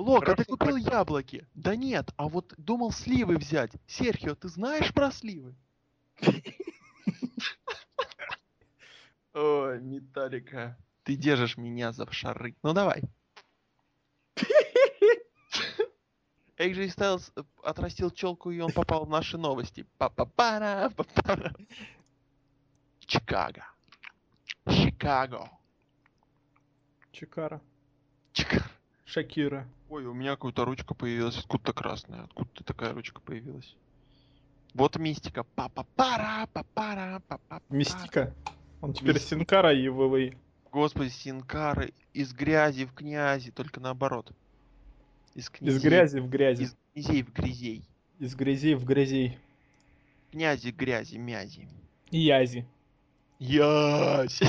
Лок, а ты купил проект. яблоки. Да нет, а вот думал сливы взять. Серхио, ты знаешь про сливы? Ой, Металлика. Ты держишь меня за шары. Ну давай. AJ Styles э, отрастил челку, и он попал в наши новости. Па-па-пара, па-пара. Чикаго. Чикаго. Чикара. Чикара. Шакира. Ой, у меня какая-то ручка появилась, откуда-то красная, откуда-то такая ручка появилась. Вот мистика. Па-па-пара, па-пара, па-па. Мистика. Он теперь Мистика. Синкара и ВВИ. Господи, Синкары из грязи в князи, только наоборот. Из, князей, из грязи в грязи. Из князей в грязей. Из грязей в грязей. Князи, грязи, мязи. Язи. Ясь!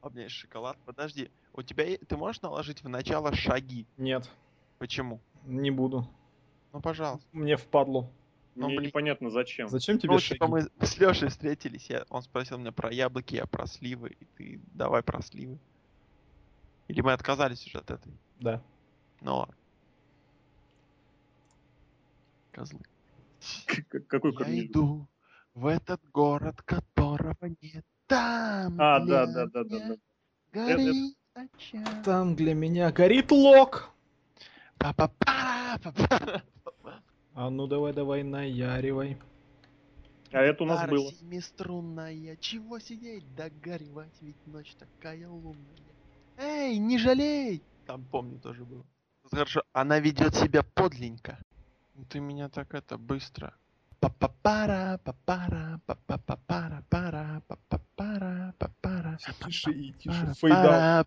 А у меня шоколад. Подожди. У тебя ты можешь наложить в начало шаги? Нет. Почему? Не буду. Ну, пожалуйста. Мне впадло. Ну, Мне блин. непонятно зачем. Зачем тебе ну, шаги? Типа мы с Лешей встретились, я, он спросил меня про яблоки, я про сливы, и ты давай про сливы. Или мы отказались уже от этой? Да. Ну ладно. Козлы. Какой Я иду в этот город, которого нет там. А, да, да, да, да. Гори, там для меня горит лог. А ну давай, давай, наяривай. А это у нас Пара было. семиструнная, чего сидеть, да горевать, ведь ночь такая лунная. Эй, не жалей! Там, помню, тоже было. Хорошо, она ведет себя подлинненько. Ну ты меня так это быстро. Ciszy i ciszy Fojda.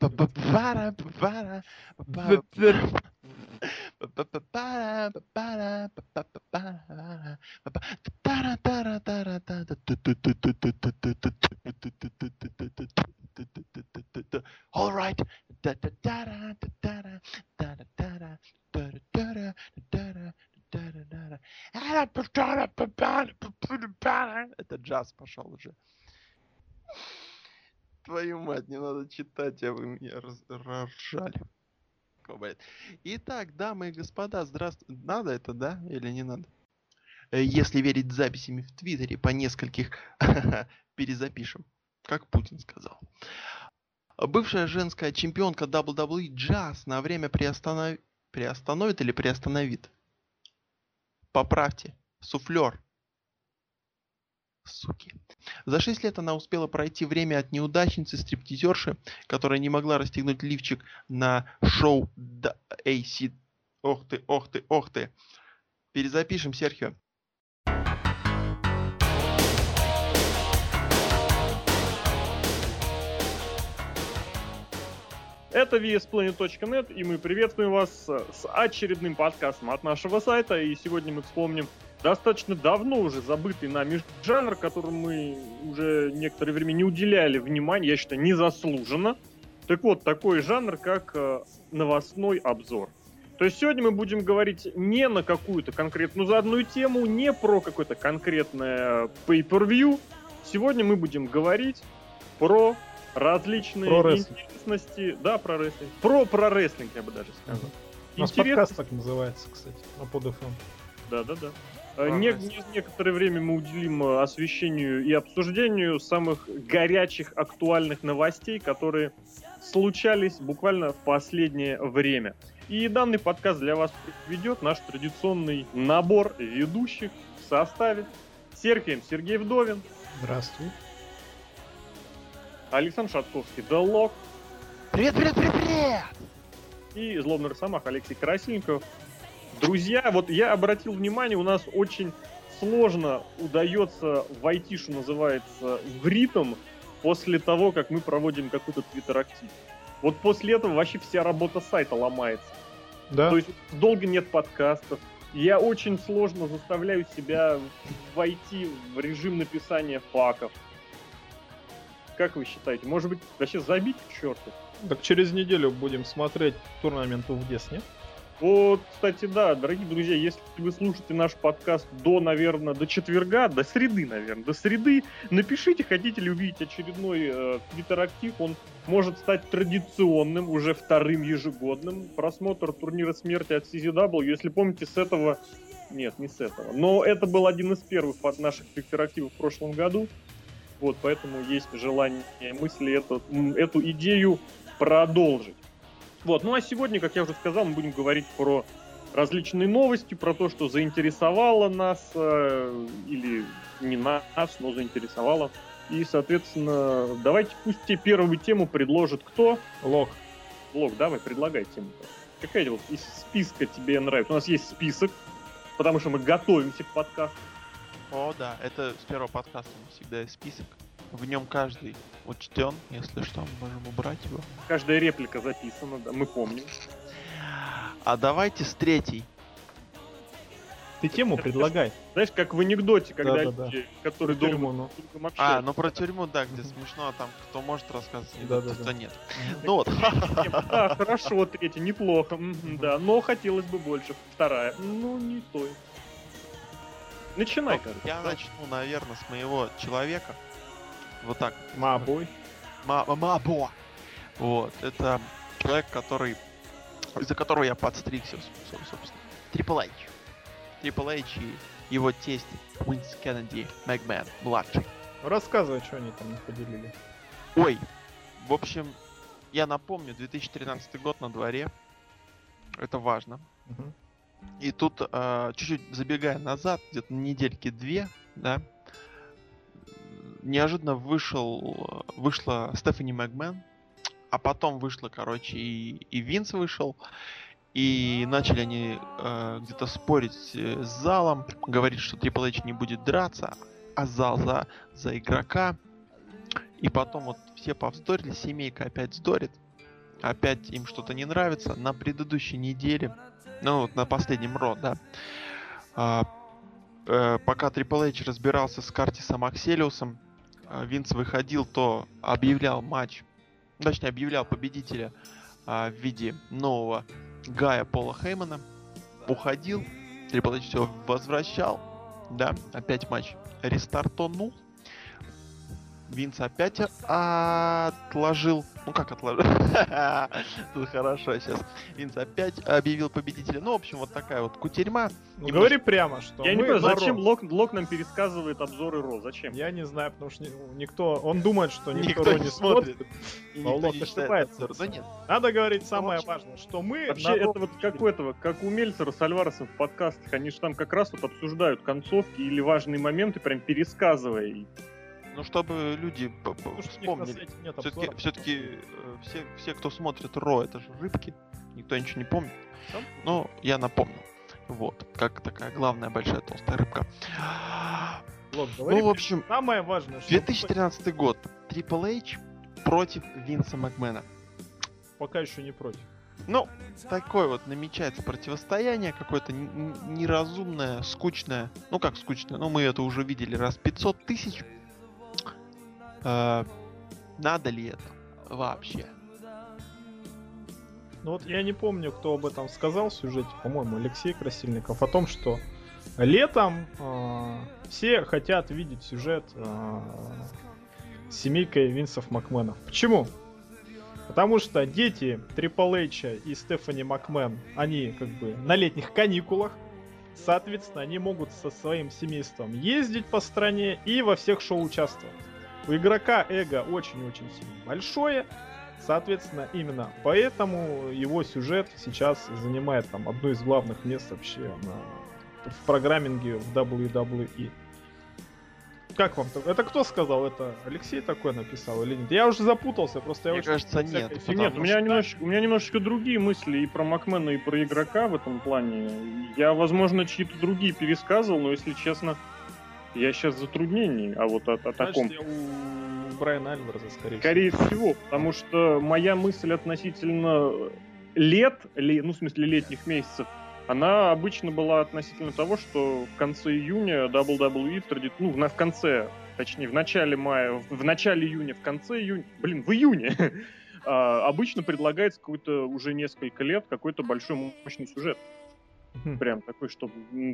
All right. Da da da da da da da da da da da da da Это джаз пошел уже. Твою мать, не надо читать, а вы меня раз- разжали. Итак, дамы и господа, здравствуйте. Надо это, да? Или не надо? Э, Если верить записями в Твиттере, по нескольких перезапишем, как Путин сказал. Бывшая женская чемпионка WWE Джаз на время приостанов... приостановит или приостановит? Поправьте. Суфлер. Суки. За 6 лет она успела пройти время от неудачницы стриптизерши, которая не могла расстегнуть лифчик на шоу AC. Ох ты, ох ты, ох ты. Перезапишем, Серхио. Это VSPlanet.net, и мы приветствуем вас с очередным подкастом от нашего сайта. И сегодня мы вспомним достаточно давно уже забытый нами жанр, которому мы уже некоторое время не уделяли внимания, я считаю, незаслуженно. Так вот, такой жанр, как э, новостной обзор. То есть сегодня мы будем говорить не на какую-то конкретную заданную тему, не про какое-то конкретное pay-per-view. Сегодня мы будем говорить про различные Про рестлинг. Интересности. Да, про рестлинг. Про, про рестлинг, я бы даже сказал. У нас Интерес- подкаст так называется, кстати, на PodFM. Да, да, да. Про Не, не- некоторое время мы уделим э, освещению и обсуждению самых горячих, актуальных новостей, которые случались буквально в последнее время. И данный подкаст для вас ведет наш традиционный набор ведущих в составе Сергеем Сергей Вдовин, Здравствуй. Александр Шатковский, Делок Привет, привет, привет, привет! и злобный росомах Алексей Красильников. Друзья, вот я обратил внимание, у нас очень сложно удается войти, что называется, в ритм после того, как мы проводим какой-то твиттер-актив. Вот после этого вообще вся работа сайта ломается. Да? То есть долго нет подкастов. Я очень сложно заставляю себя войти в режим написания факов. Как вы считаете? Может быть, вообще забить к черту? Так через неделю будем смотреть турнамент в Дес, нет? Вот, кстати, да, дорогие друзья, если вы слушаете наш подкаст до, наверное, до четверга, до среды, наверное, до среды, напишите, хотите ли увидеть очередной э, твиттер-актив, он может стать традиционным, уже вторым ежегодным просмотр турнира смерти от CZW. Если помните, с этого... Нет, не с этого. Но это был один из первых от наших кооперативов в прошлом году. Вот, поэтому есть желание, мысли эту, эту идею продолжить. Вот, ну а сегодня, как я уже сказал, мы будем говорить про различные новости, про то, что заинтересовало нас, э, или не нас, но заинтересовало. И, соответственно, давайте пусть тебе первую тему предложит кто? Лок. Лок, давай, предлагай тему. Какая вот из списка тебе нравится? У нас есть список, потому что мы готовимся к подкасту. О, да, это с первого подкаста всегда есть список. В нем каждый учтен, если что, мы можем убрать его. Каждая реплика записана, да, мы помним. А давайте с третьей. Ты тему предлагай. Знаешь, как в анекдоте, когда Да, да, люди, которые Про долго ну. А, ну про тюрьму, да, где смешно, там кто может рассказывать, Да, кто, да, кто да. нет. Ну вот, Да, хорошо, третья, неплохо, да, но хотелось бы больше. Вторая, ну, не стоит. Начинай, Ну, короче. я начну, наверное, с моего человека. Вот так. Мабой. Ма- Мабо. Вот, это человек, который... Из-за которого я подстригся, собственно. Triple H. Triple H и его тесть Винс Кеннеди Макмэн, младший. Рассказывай, что они там не поделили. Ой, в общем, я напомню, 2013 год на дворе. Это важно. Мгм. И тут, э, чуть-чуть забегая назад, где-то недельки две, да, неожиданно вышел, э, вышла Стефани Макмэн, а потом вышла, короче, и, и Винс вышел, и начали они э, где-то спорить э, с залом, говорить, что Triple H не будет драться, а зал за, за игрока. И потом вот все повздорили, семейка опять вздорит, опять им что-то не нравится. На предыдущей неделе, ну вот на последнем Ро, да, а, э, пока Triple H разбирался с Картисом Акселиусом, Винс выходил, то объявлял матч, точнее объявлял победителя а, в виде нового Гая Пола Хеймана, уходил, H все возвращал, да, опять матч рестартонул, Винс опять отложил. Ну как отложил? Тут хорошо сейчас. Винс опять объявил победителя. Ну, в общем, вот такая вот кутерьма. Ну, говори прямо, что Я не понимаю, за зачем. Лок, Лок нам пересказывает обзоры Ро? Зачем? Я не знаю, потому что ни- никто... Он думает, что никто, Никто Ро не смотрит. И не ошибается. Да нет. Надо говорить самое общем, важное, что мы... Вообще, на это вот как у этого, как у Мельцера с Альваресом в подкастах. Они же там как раз вот обсуждают концовки или важные моменты, прям пересказывая. их. Ну, чтобы люди Потому что вспомнили. Все-таки, все-таки все, все, кто смотрит Ро, это же рыбки. Никто ничего не помнит. Но я напомнил. Вот, как такая главная большая толстая рыбка. Лок, Ну, в общем, Самое важное, что 2013 год. Triple H против Винса Макмена. пока еще не против. Ну, такое вот намечается противостояние, какое-то неразумное, скучное. Ну как скучное, ну мы это уже видели раз 500 тысяч. Э, надо ли это вообще? Ну вот я не помню, кто об этом сказал в сюжете, по-моему, Алексей Красильников, о том, что летом э, все хотят видеть сюжет э, с семейкой Винсов Макменов. Почему? Потому что дети Трипл Эйча и Стефани Макмен, они как бы на летних каникулах, соответственно, они могут со своим семейством ездить по стране и во всех шоу участвовать. У игрока эго очень-очень сильно большое, Соответственно, именно поэтому его сюжет сейчас занимает там одно из главных мест вообще на- в программинге в WWE. Как вам? Это кто сказал? Это Алексей такой написал или нет? Я уже запутался, просто я Мне очень кажется, нет, Нет, у меня, немножечко, у меня немножечко другие мысли и про Макмена, и про игрока в этом плане. Я, возможно, чьи-то другие пересказывал, но, если честно, я сейчас в затруднении. А вот о, о Значит, таком... я у Брайана Альвареза, скорее Скорее всего, потому что моя мысль относительно лет, ле- ну, в смысле, летних месяцев, она обычно была относительно того, что в конце июня WWE, тради- ну, в, конце, точнее, в начале мая, в, в начале июня, в конце июня, блин, в июне, а, обычно предлагается какой-то уже несколько лет какой-то большой мощный сюжет. Прям такой, что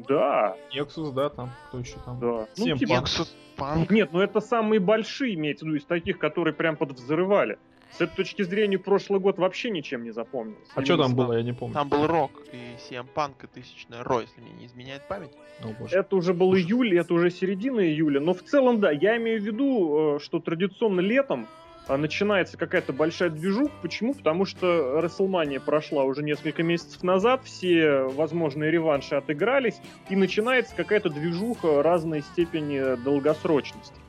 да, Nexus, да, там, кто еще там? да. Ну, типа, панк. Nexus Punk. нет, ну это самые большие, имеется в виду, из таких, которые прям подвзрывали. С этой точки зрения прошлый год вообще ничем не запомнился. А что там было, я не помню. Там был Рок и CM Punk и Тысячная Ро, если мне не изменяет память. О, боже. Это уже был июль, это уже середина июля. Но в целом, да, я имею в виду, э, что традиционно летом начинается какая-то большая движуха. Почему? Потому что WrestleMania прошла уже несколько месяцев назад, все возможные реванши отыгрались, и начинается какая-то движуха разной степени долгосрочности.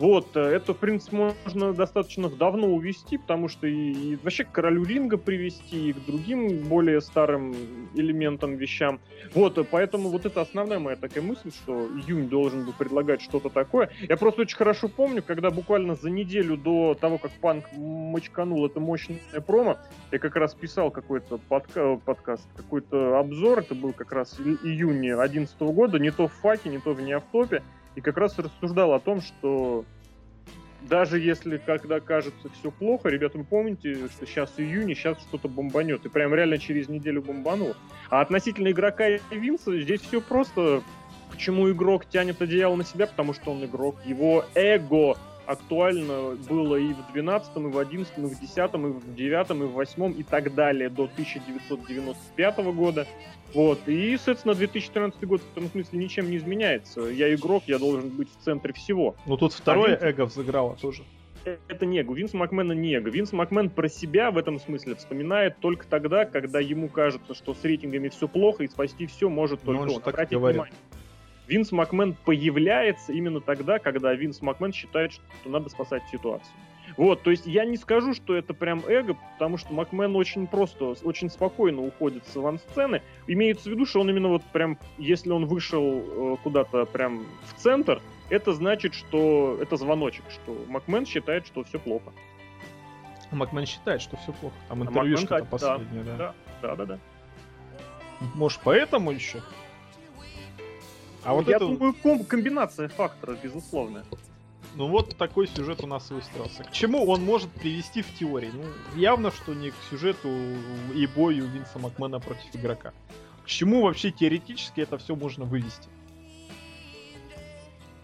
Вот, э, это, в принципе, можно достаточно давно увести, потому что и, и вообще к королю ринга привести, и к другим более старым элементам, вещам. Вот, э, поэтому вот это основная моя такая мысль, что июнь должен был предлагать что-то такое. Я просто очень хорошо помню, когда буквально за неделю до того, как Панк мочканул это мощное промо, я как раз писал какой-то подка- подкаст, какой-то обзор, это был как раз и- июнь 2011 года, не то в факе, не то в неавтопе, и как раз рассуждал о том, что даже если когда кажется все плохо, ребята, вы помните, что сейчас июнь, сейчас что-то бомбанет. И прям реально через неделю бомбанул. А относительно игрока и Винса, здесь все просто. Почему игрок тянет одеяло на себя? Потому что он игрок. Его эго актуально было и в 12 и в 11 и в 10 и в 9 и в 8 и так далее до 1995 года. Вот. И, соответственно, 2013 год в этом смысле ничем не изменяется. Я игрок, я должен быть в центре всего. Ну тут второе Винс- эго взыграло тоже. Это не эго. Винс Макмена не эго. Винс Макмен про себя в этом смысле вспоминает только тогда, когда ему кажется, что с рейтингами все плохо и спасти все может Ну, только он же он. так говорит. внимание, Винс Макмен появляется именно тогда, когда Винс Макмен считает, что надо спасать ситуацию. Вот, то есть я не скажу, что это прям эго, потому что Макмен очень просто, очень спокойно уходит с авансцены. Имеется в виду, что он именно вот прям, если он вышел э, куда-то прям в центр, это значит, что это звоночек, что Макмен считает, что все плохо. Макмен считает, что все плохо. Там А интервьюшка-то Макмен, да, последняя, да. Да, да, да, да. Может, поэтому еще? А вот я это... думаю, ком- комбинация факторов, безусловно. Ну вот такой сюжет у нас выстроился. К чему он может привести в теории? Ну, явно, что не к сюжету и бою Винса Макмена против игрока. К чему вообще теоретически это все можно вывести?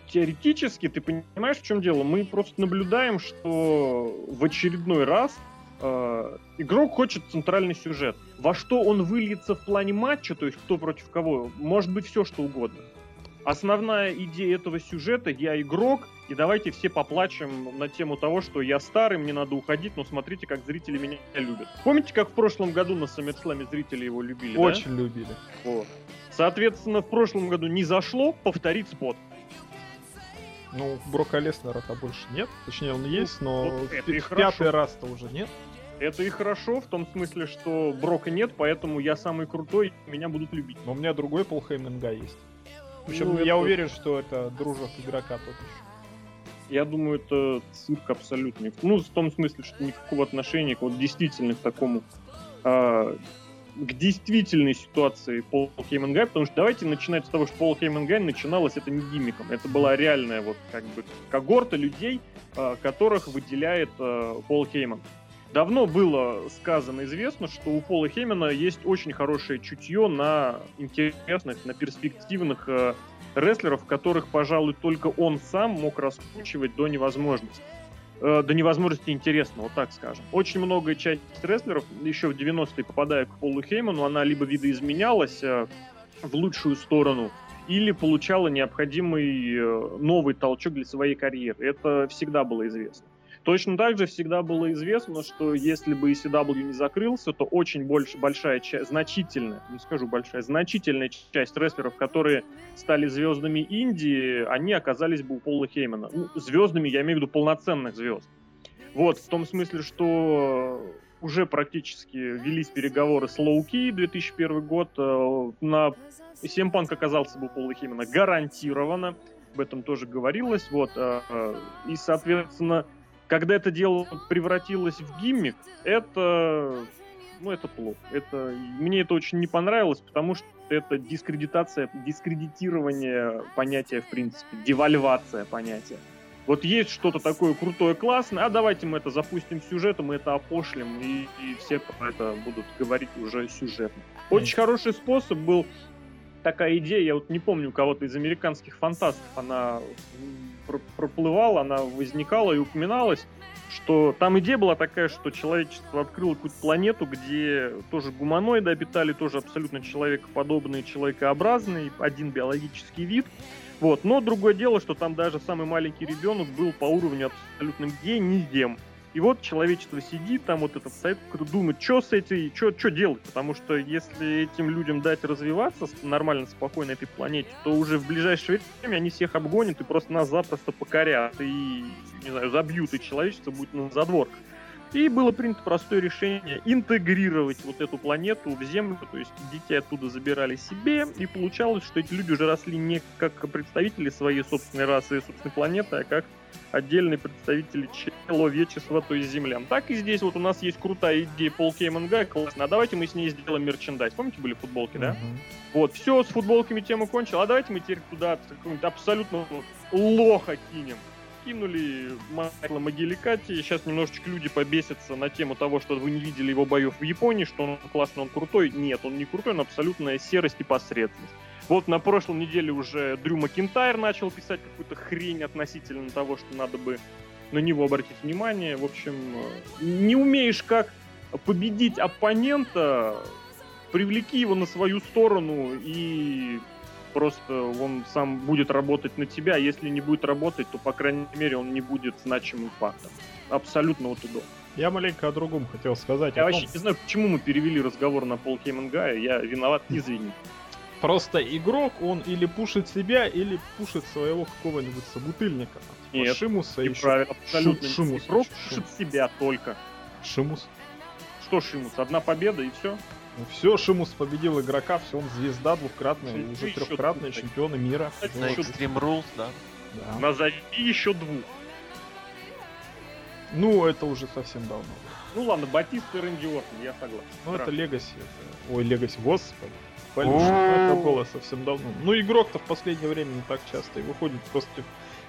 Теоретически, ты понимаешь, в чем дело? Мы просто наблюдаем, что в очередной раз э, игрок хочет центральный сюжет. Во что он выльется в плане матча, то есть кто против кого, может быть все что угодно. Основная идея этого сюжета я игрок, и давайте все поплачем на тему того, что я старый, мне надо уходить, но смотрите, как зрители меня любят. Помните, как в прошлом году на Саммитсламе зрители его любили? да? Очень любили. Вот. Соответственно, в прошлом году не зашло, повторить спот. Ну, Брока Леснера-то больше нет. Точнее, он есть, но вот в это и в хорошо. пятый раз-то уже нет. Это и хорошо, в том смысле, что Брока нет, поэтому я самый крутой, меня будут любить. Но у меня другой Пол Хейминга есть. Причем Ну, я это- уверен, что это дружок игрока тот еще. Я думаю, это цирк абсолютный. Ну, в том смысле, что никакого отношения к вот действительно к такому а, к действительной ситуации Пол Хейман Гай, потому что давайте начинать с того, что Пол Хейман Гай начиналось это не гиммиком, это была реальная вот как бы когорта людей, а, которых выделяет а, Пол Хейман. Давно было сказано, известно, что у Пола Хеймана есть очень хорошее чутье на интересных, на перспективных э, рестлеров, которых, пожалуй, только он сам мог раскручивать до невозможности. Э, до невозможности интересно, вот так скажем. Очень многое часть рестлеров, еще в 90-е попадая к Полу Хейману, она либо видоизменялась э, в лучшую сторону, или получала необходимый э, новый толчок для своей карьеры. Это всегда было известно. Точно так же всегда было известно, что если бы ECW не закрылся, то очень больше, большая часть, значительная, не скажу большая, значительная часть рестлеров, которые стали звездами Индии, они оказались бы у Пола Хеймана. Ну, звездами, я имею в виду полноценных звезд. Вот, в том смысле, что уже практически велись переговоры с Лоуки 2001 год. э, На Семпанк оказался бы Пола Хеймана гарантированно. Об этом тоже говорилось. Вот, э, э, и, соответственно, когда это дело превратилось в гиммик, это, ну, это плохо. Это, мне это очень не понравилось, потому что это дискредитация, дискредитирование понятия, в принципе, девальвация понятия. Вот есть что-то такое крутое, классное, а давайте мы это запустим сюжетом, мы это опошлим, и, и все про это будут говорить уже сюжетно. Очень хороший способ был такая идея, я вот не помню у кого-то из американских фантастов, она проплывала, она возникала и упоминалась, что там идея была такая, что человечество открыло какую-то планету, где тоже гуманоиды обитали, тоже абсолютно человекоподобные, человекообразные, один биологический вид. Вот. Но другое дело, что там даже самый маленький ребенок был по уровню абсолютным гением. И вот человечество сидит, там вот этот совет думает, что с этим, что делать, потому что если этим людям дать развиваться нормально, спокойно этой планете, то уже в ближайшее время они всех обгонят и просто нас запросто покорят и, не знаю, забьют, и человечество будет на задворках. И было принято простое решение интегрировать вот эту планету в Землю, то есть детей оттуда забирали себе, и получалось, что эти люди уже росли не как представители своей собственной расы и собственной планеты, а как отдельные представители человечества, то есть землян. Так и здесь вот у нас есть крутая идея Пол Кейман Гай, классно, а давайте мы с ней сделаем мерчендайз. Помните, были футболки, да? Uh-huh. Вот, все, с футболками тема кончила, а давайте мы теперь туда какого-нибудь абсолютно лоха кинем. Кинули Майкла Могиликати, сейчас немножечко люди побесятся на тему того, что вы не видели его боев в Японии, что он классный, он крутой. Нет, он не крутой, он абсолютная серость и посредственность. Вот на прошлой неделе уже Дрю Макинтайр начал писать какую-то хрень относительно того, что надо бы на него обратить внимание. В общем, не умеешь как победить оппонента, привлеки его на свою сторону и просто он сам будет работать на тебя. Если не будет работать, то, по крайней мере, он не будет значимым фактом. Абсолютно вот удобно. Я маленько о другом хотел сказать. Я вообще том... не знаю, почему мы перевели разговор на Пол Кеймангая. Я виноват, извини. Просто игрок, он или пушит себя, или пушит своего какого-нибудь собутыльника. Типа Нет, Шимуса еще. Правильно, абсолютно. Шу- Шимус. Игрок пушит себя только. Шимус. Что Шимус? Одна победа и все? Ну все, Шимус победил игрока, все, он звезда двукратная, Шим, уже трехкратный чемпион мира. На Extreme Rules, да? да. Назови еще двух. Ну, это уже совсем давно. Ну ладно, Батист и Рэнди Ортон, я согласен. Ну это Легаси. Это... Ой, Легаси, господи. Полюшек, это было совсем давно. Ну, игрок-то в последнее время не так часто и выходит просто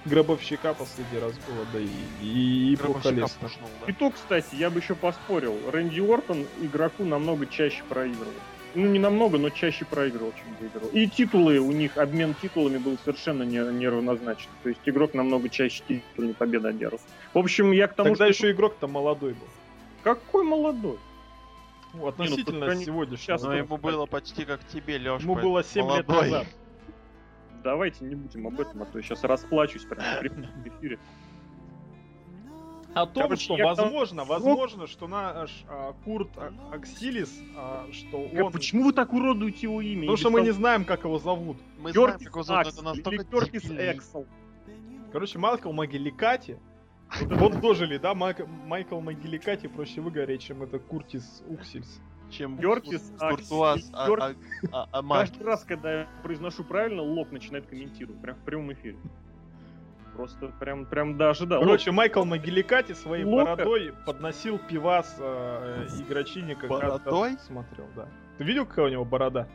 гробовщика последний раз было, да и, и, и плохолестно. Да. И то, кстати, я бы еще поспорил. Рэнди Уортон игроку намного чаще проигрывал. Ну, не намного, но чаще проигрывал, чем выигрывал. И титулы у них, обмен титулами был совершенно не, неравнозначен. То есть игрок намного чаще титульные победы одерживал. В общем, я к тому, Тогда что... еще игрок-то молодой был. Какой молодой? Ну, относительно не, ну, сегодняшнего. Но ему было почти как тебе, Лёш. Ему было 7 молодой. лет назад. Давайте не будем об этом, а то я сейчас расплачусь прямо в эфире. О том, Короче, что возможно, там... возможно, что наш а, Курт Аксилис, а, что он... Почему вы так уродуете его имя? Потому что мы не знаем, как его зовут. Мы знаем, как его зовут, это настолько Кертис Эксел. Короче, Майкл Магеликати, вот дожили, да, Майк, Майкл Магиликати проще выгореть, чем это Куртис Уксельс. Чем Кертис Куртуаз, а, а, а, а, Каждый раз, когда я произношу правильно, Лок начинает комментировать, прям в прямом эфире. Просто прям, прям даже, да. Короче, Лок... Майкл Магиликати своей Лока... бородой подносил пивас э, игрочине как бородой? раз смотрел, да. Ты видел, какая у него борода?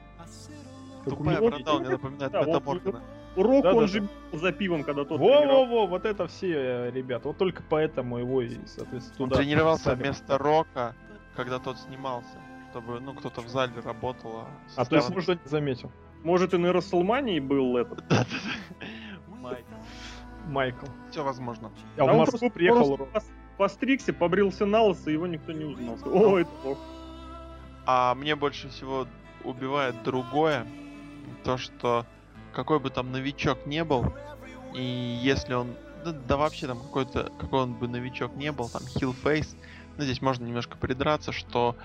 Тупая борода, он мне напоминает да, Метаморфина. Рок да, он да, же да. за пивом, когда тот Во-во-во, вот это все э, ребята. Вот только поэтому его и, соответственно, Он тренировался вместо Рока, когда тот снимался. Чтобы, ну, кто-то в зале работал. А, а то есть, может, не заметил. Может, и на Расселмании был этот? Майкл. Майкл. Все возможно. А, в Москву приехал постригся, побрился на лысо, его никто не узнал. О, это плохо. А мне больше всего убивает другое. То, что какой бы там новичок не был, и если он, да, да вообще там какой-то, какой он бы новичок не был, там хилфейс, ну здесь можно немножко придраться, что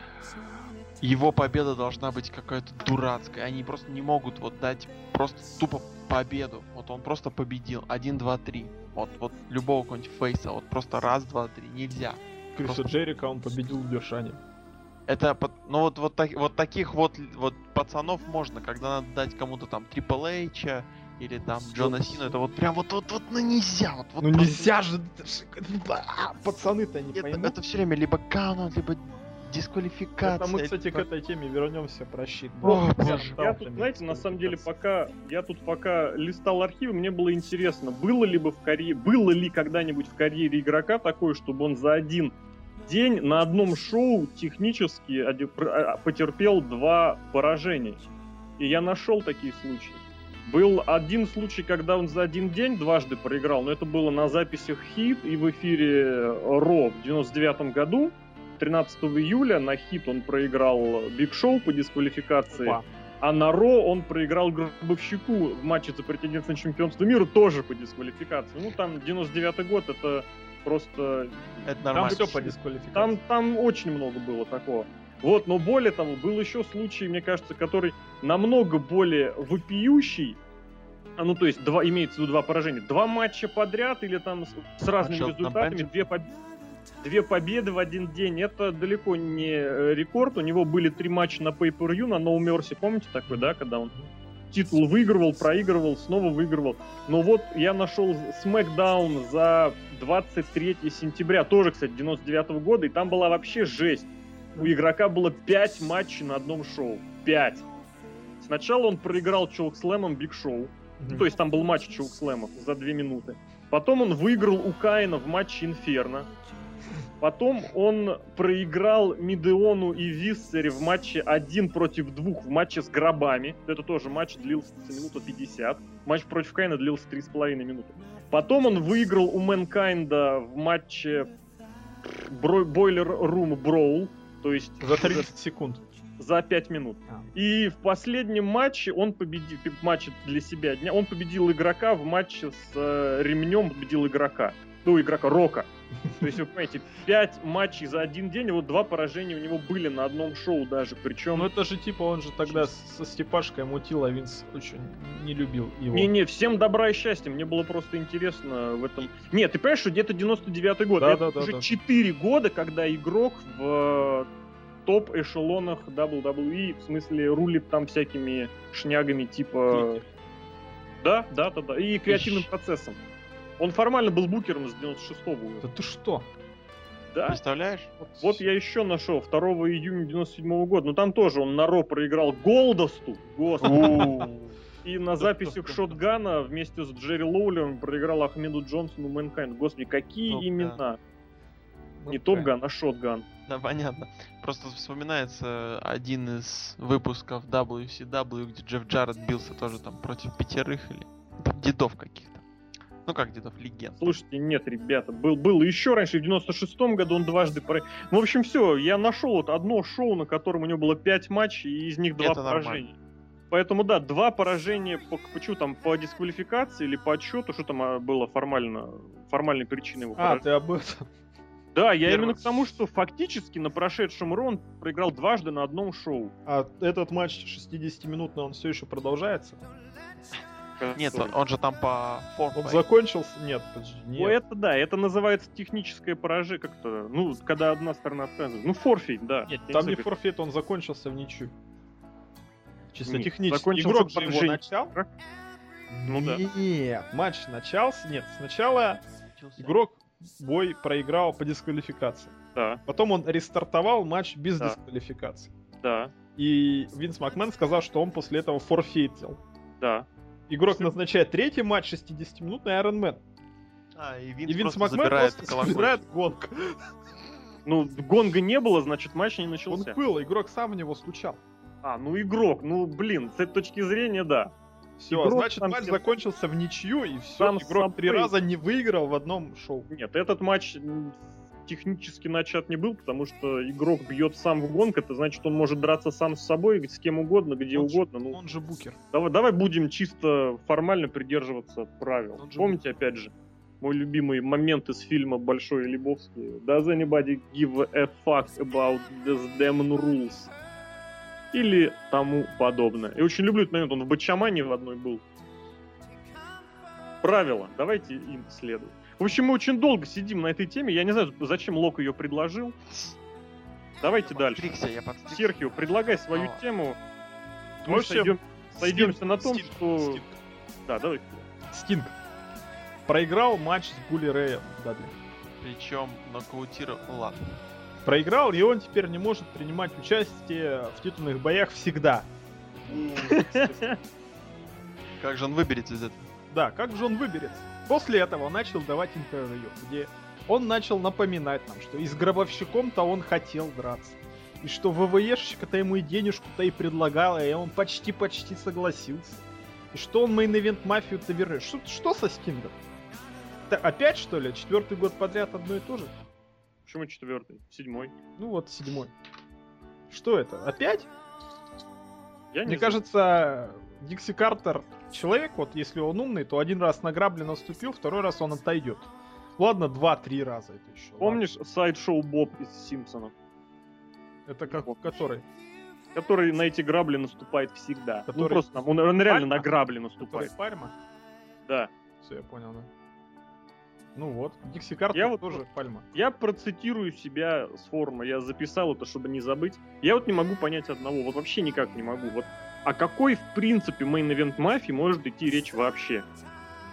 его победа должна быть какая-то дурацкая. Они просто не могут вот дать просто тупо победу. Вот он просто победил. Один, два, три. Вот, вот любого какого-нибудь фейса. Вот просто раз, два, три. Нельзя. Криса просто... Джерика он победил в Бершане. Это, ну вот, вот, так, вот таких вот, вот пацанов можно, когда надо дать кому-то там Трипл Эйча или там Джона Сину, это вот прям вот, вот, вот, ну нельзя. Вот, вот ну просто... нельзя же, пацаны-то не это, поймут. Это все время либо канон, либо дисквалификация. Это мы, кстати, к этой теме вернемся про щит. О, боже. Я тут, знаете, на самом деле, пока я тут пока листал архивы, мне было интересно, было ли бы в карьере, было ли когда-нибудь в карьере игрока такое, чтобы он за один день на одном шоу технически а, потерпел два поражения. И я нашел такие случаи. Был один случай, когда он за один день дважды проиграл, но это было на записях хит и в эфире Ро в 99 году. 13 июля на хит он проиграл Биг Шоу по дисквалификации. Опа. А на Ро он проиграл Гробовщику в матче за претендентство на чемпионство мира тоже по дисквалификации. Ну, там 99 год, это просто... Это нормально. Там все по дисквалификации. Там, там очень много было такого. Вот, но более того, был еще случай, мне кажется, который намного более вопиющий, а, ну, то есть, два, имеется в виду два поражения. Два матча подряд или там с, с разными а результатами, две, поб... две победы в один день. Это далеко не э, рекорд. У него были три матча на Pay-Per-View, на No Mercy. Помните такой, да, когда он титул выигрывал, проигрывал, снова выигрывал. Но вот я нашел SmackDown за 23 сентября, тоже, кстати, 99 -го года, и там была вообще жесть у игрока было 5 матчей на одном шоу. 5. Сначала он проиграл чоукслэмом Big Show. Mm-hmm. То есть там был матч чоукслэмов за 2 минуты. Потом он выиграл у Каина в матче Инферно. Потом он проиграл Мидеону и Виссере в матче один против двух в матче с гробами. Это тоже матч длился минуту 50. Матч против Кайна длился 3,5 минуты. Потом он выиграл у Мэнкайнда в матче Boiler Room Brawl то есть... За 30 секунд. За 5 минут. А. И в последнем матче он победил, матче для себя дня, он победил игрока в матче с э, ремнем, победил игрока. Ну, игрока Рока. То есть, вы понимаете, 5 матчей за один день, вот два поражения у него были на одном шоу даже, причем... Ну это же типа, он же тогда со Степашкой мутил, а Винс очень не любил его. Не-не, всем добра и счастья, мне было просто интересно в этом... Нет, ты понимаешь, что где-то 99-й год, да, это да, уже да, 4 года, когда игрок в топ-эшелонах WWE, в смысле рулит там всякими шнягами типа... Да, да, да, да, и креативным Ищ. процессом. Он формально был букером с 96-го года. Да ты что? Да. Представляешь? Вот, вот я еще нашел 2 июня 97 -го года. Но там тоже он на Raw проиграл Голдасту. Господи. И на записях Shotgun 'а вместе с Джерри Лоулером проиграл Ахмеду Джонсону Мэнкайнд. Господи, какие имена? Не Top Gun, а Shotgun. Да, понятно. Просто вспоминается один из выпусков WCW, где Джефф Джарретт бился тоже там против пятерых или дедов каких-то. Ну как дедов, легенд. Слушайте, нет, ребята, был, был еще раньше, в 96-м году он дважды... Про... Ну, в общем, все, я нашел вот одно шоу, на котором у него было пять матчей, и из них два Это поражения. Нормально. Поэтому, да, два поражения по, почему там, по дисквалификации или по отчету, что там а, было формально, формальной причиной его А, поражения. ты об этом. Да, я Первый. именно к тому, что фактически на прошедшем Рон проиграл дважды на одном шоу. А этот матч 60-минутный, он все еще продолжается? Нет, он, он же там по форфайту. Он закончился? Нет, подожди, нет. Ну, это да, это называется техническое поражение как-то. Ну, когда одна сторона отказывает. Ну, форфейт, да. Нет, там не форфейт, он закончился в ничью. Чисто нет, технически. Игрок же его начал. Ну да. Нет, матч начался. Нет, сначала игрок бой проиграл по дисквалификации. Да. Потом он рестартовал матч без да. дисквалификации. Да. И Винс Макмен сказал, что он после этого форфейтил. Да. Игрок назначает третий матч 60-минутный Iron Man. А, и Винс, и Винс Макмен просто собирает гонг. Ну, гонга не было, значит, матч не начался. Он был, игрок сам в него стучал. А, ну игрок, ну блин, с этой точки зрения, да. Все, игрок значит, матч все... закончился в ничью, и все, сам игрок три раза не выиграл в одном шоу. Нет, этот матч технически начат не был, потому что игрок бьет сам в гонг, это значит, он может драться сам с собой, с кем угодно, где он угодно. Же, ну, он же букер. Давай, давай будем чисто формально придерживаться правил. Он Помните, букер. опять же, мой любимый момент из фильма «Большой Лебовский». Does anybody give a fuck about these damn rules? Или тому подобное. И очень люблю этот момент, он в Бачамане в одной был. Правила, давайте им следовать. В общем, мы очень долго сидим на этой теме. Я не знаю, зачем Лок ее предложил. Давайте дальше. Я Серхио, предлагай свою О. тему. Мы общем, сойдем, сойдемся на том, Стинг. что... Стинг. Да, давай. Стинг. Проиграл матч с Були Рэем Дадли. Причем нокаутировал... Ладно. Проиграл, и он теперь не может принимать участие в титульных боях всегда. Как же он выберется из этого? Да, как же он выберется? После этого он начал давать интервью, где он начал напоминать нам, что и с гробовщиком-то он хотел драться. И что ВВЕшечка-то ему и денежку-то и предлагала, и он почти-почти согласился. И что он мейн-эвент мафию-то вернет? Что, что со Стингом? Та- опять что ли? Четвертый год подряд одно и то же? Почему четвертый? Седьмой. Ну вот, седьмой. Что это? Опять? Я не Мне знаю. кажется, Дикси Картер человек, вот если он умный, то один раз на грабли наступил, второй раз он отойдет. Ладно, два-три раза это еще. Помнишь сайт-шоу Боб из Симпсонов? ладно. Это как Помнишь. который? Который на эти грабли наступает всегда. Ну Который- просто он, он реально Пальма? на грабли Который наступает. Пальма? Да. Все, я понял, да. Ну вот, Дикси Картер Я вот тоже Пальма. Я процитирую себя с форума, я записал это, чтобы не забыть. Я вот не могу понять одного, вот вообще никак не могу. Вот о какой, в принципе, Main Event Mafia 'и может идти речь вообще?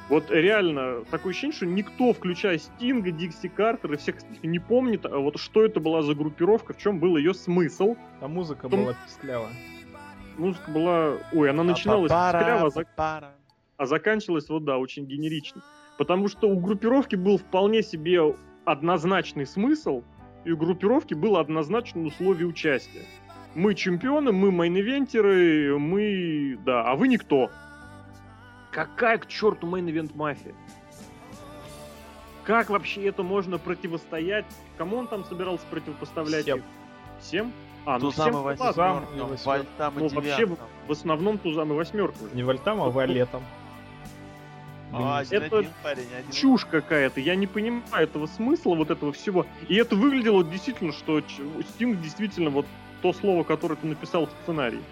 Вот реально, такое ощущение, что никто, включая Стинга, Дикси Картер и всех не помнит, а вот что это была за группировка, в чем был ее смысл. А музыка Том- была писклявая. Музыка была... Ой, она начиналась Па-па-пара, пискляво, а зак- а заканчивалась, вот да, очень генерично. Потому что у группировки был вполне себе однозначный смысл, и у группировки было однозначное условие участия. Мы чемпионы, мы main event 'еры, мы... Да, а вы никто. Какая к черту Main Event Mafia? Как вообще это можно противостоять? Кому он там собирался противопоставлять? Всем. их? Всем? А, ну Тузам всем и. Тузам и восьмеркам, вальтам и Ну, вообще. В основном тузам и восьмеркам. Не вальтам, а валетом. А, один Это один парень, один чушь какая-то. Я не понимаю этого смысла, вот этого всего. И это выглядело действительно, что Стинг действительно вот то слово, которое ты написал в сценарии.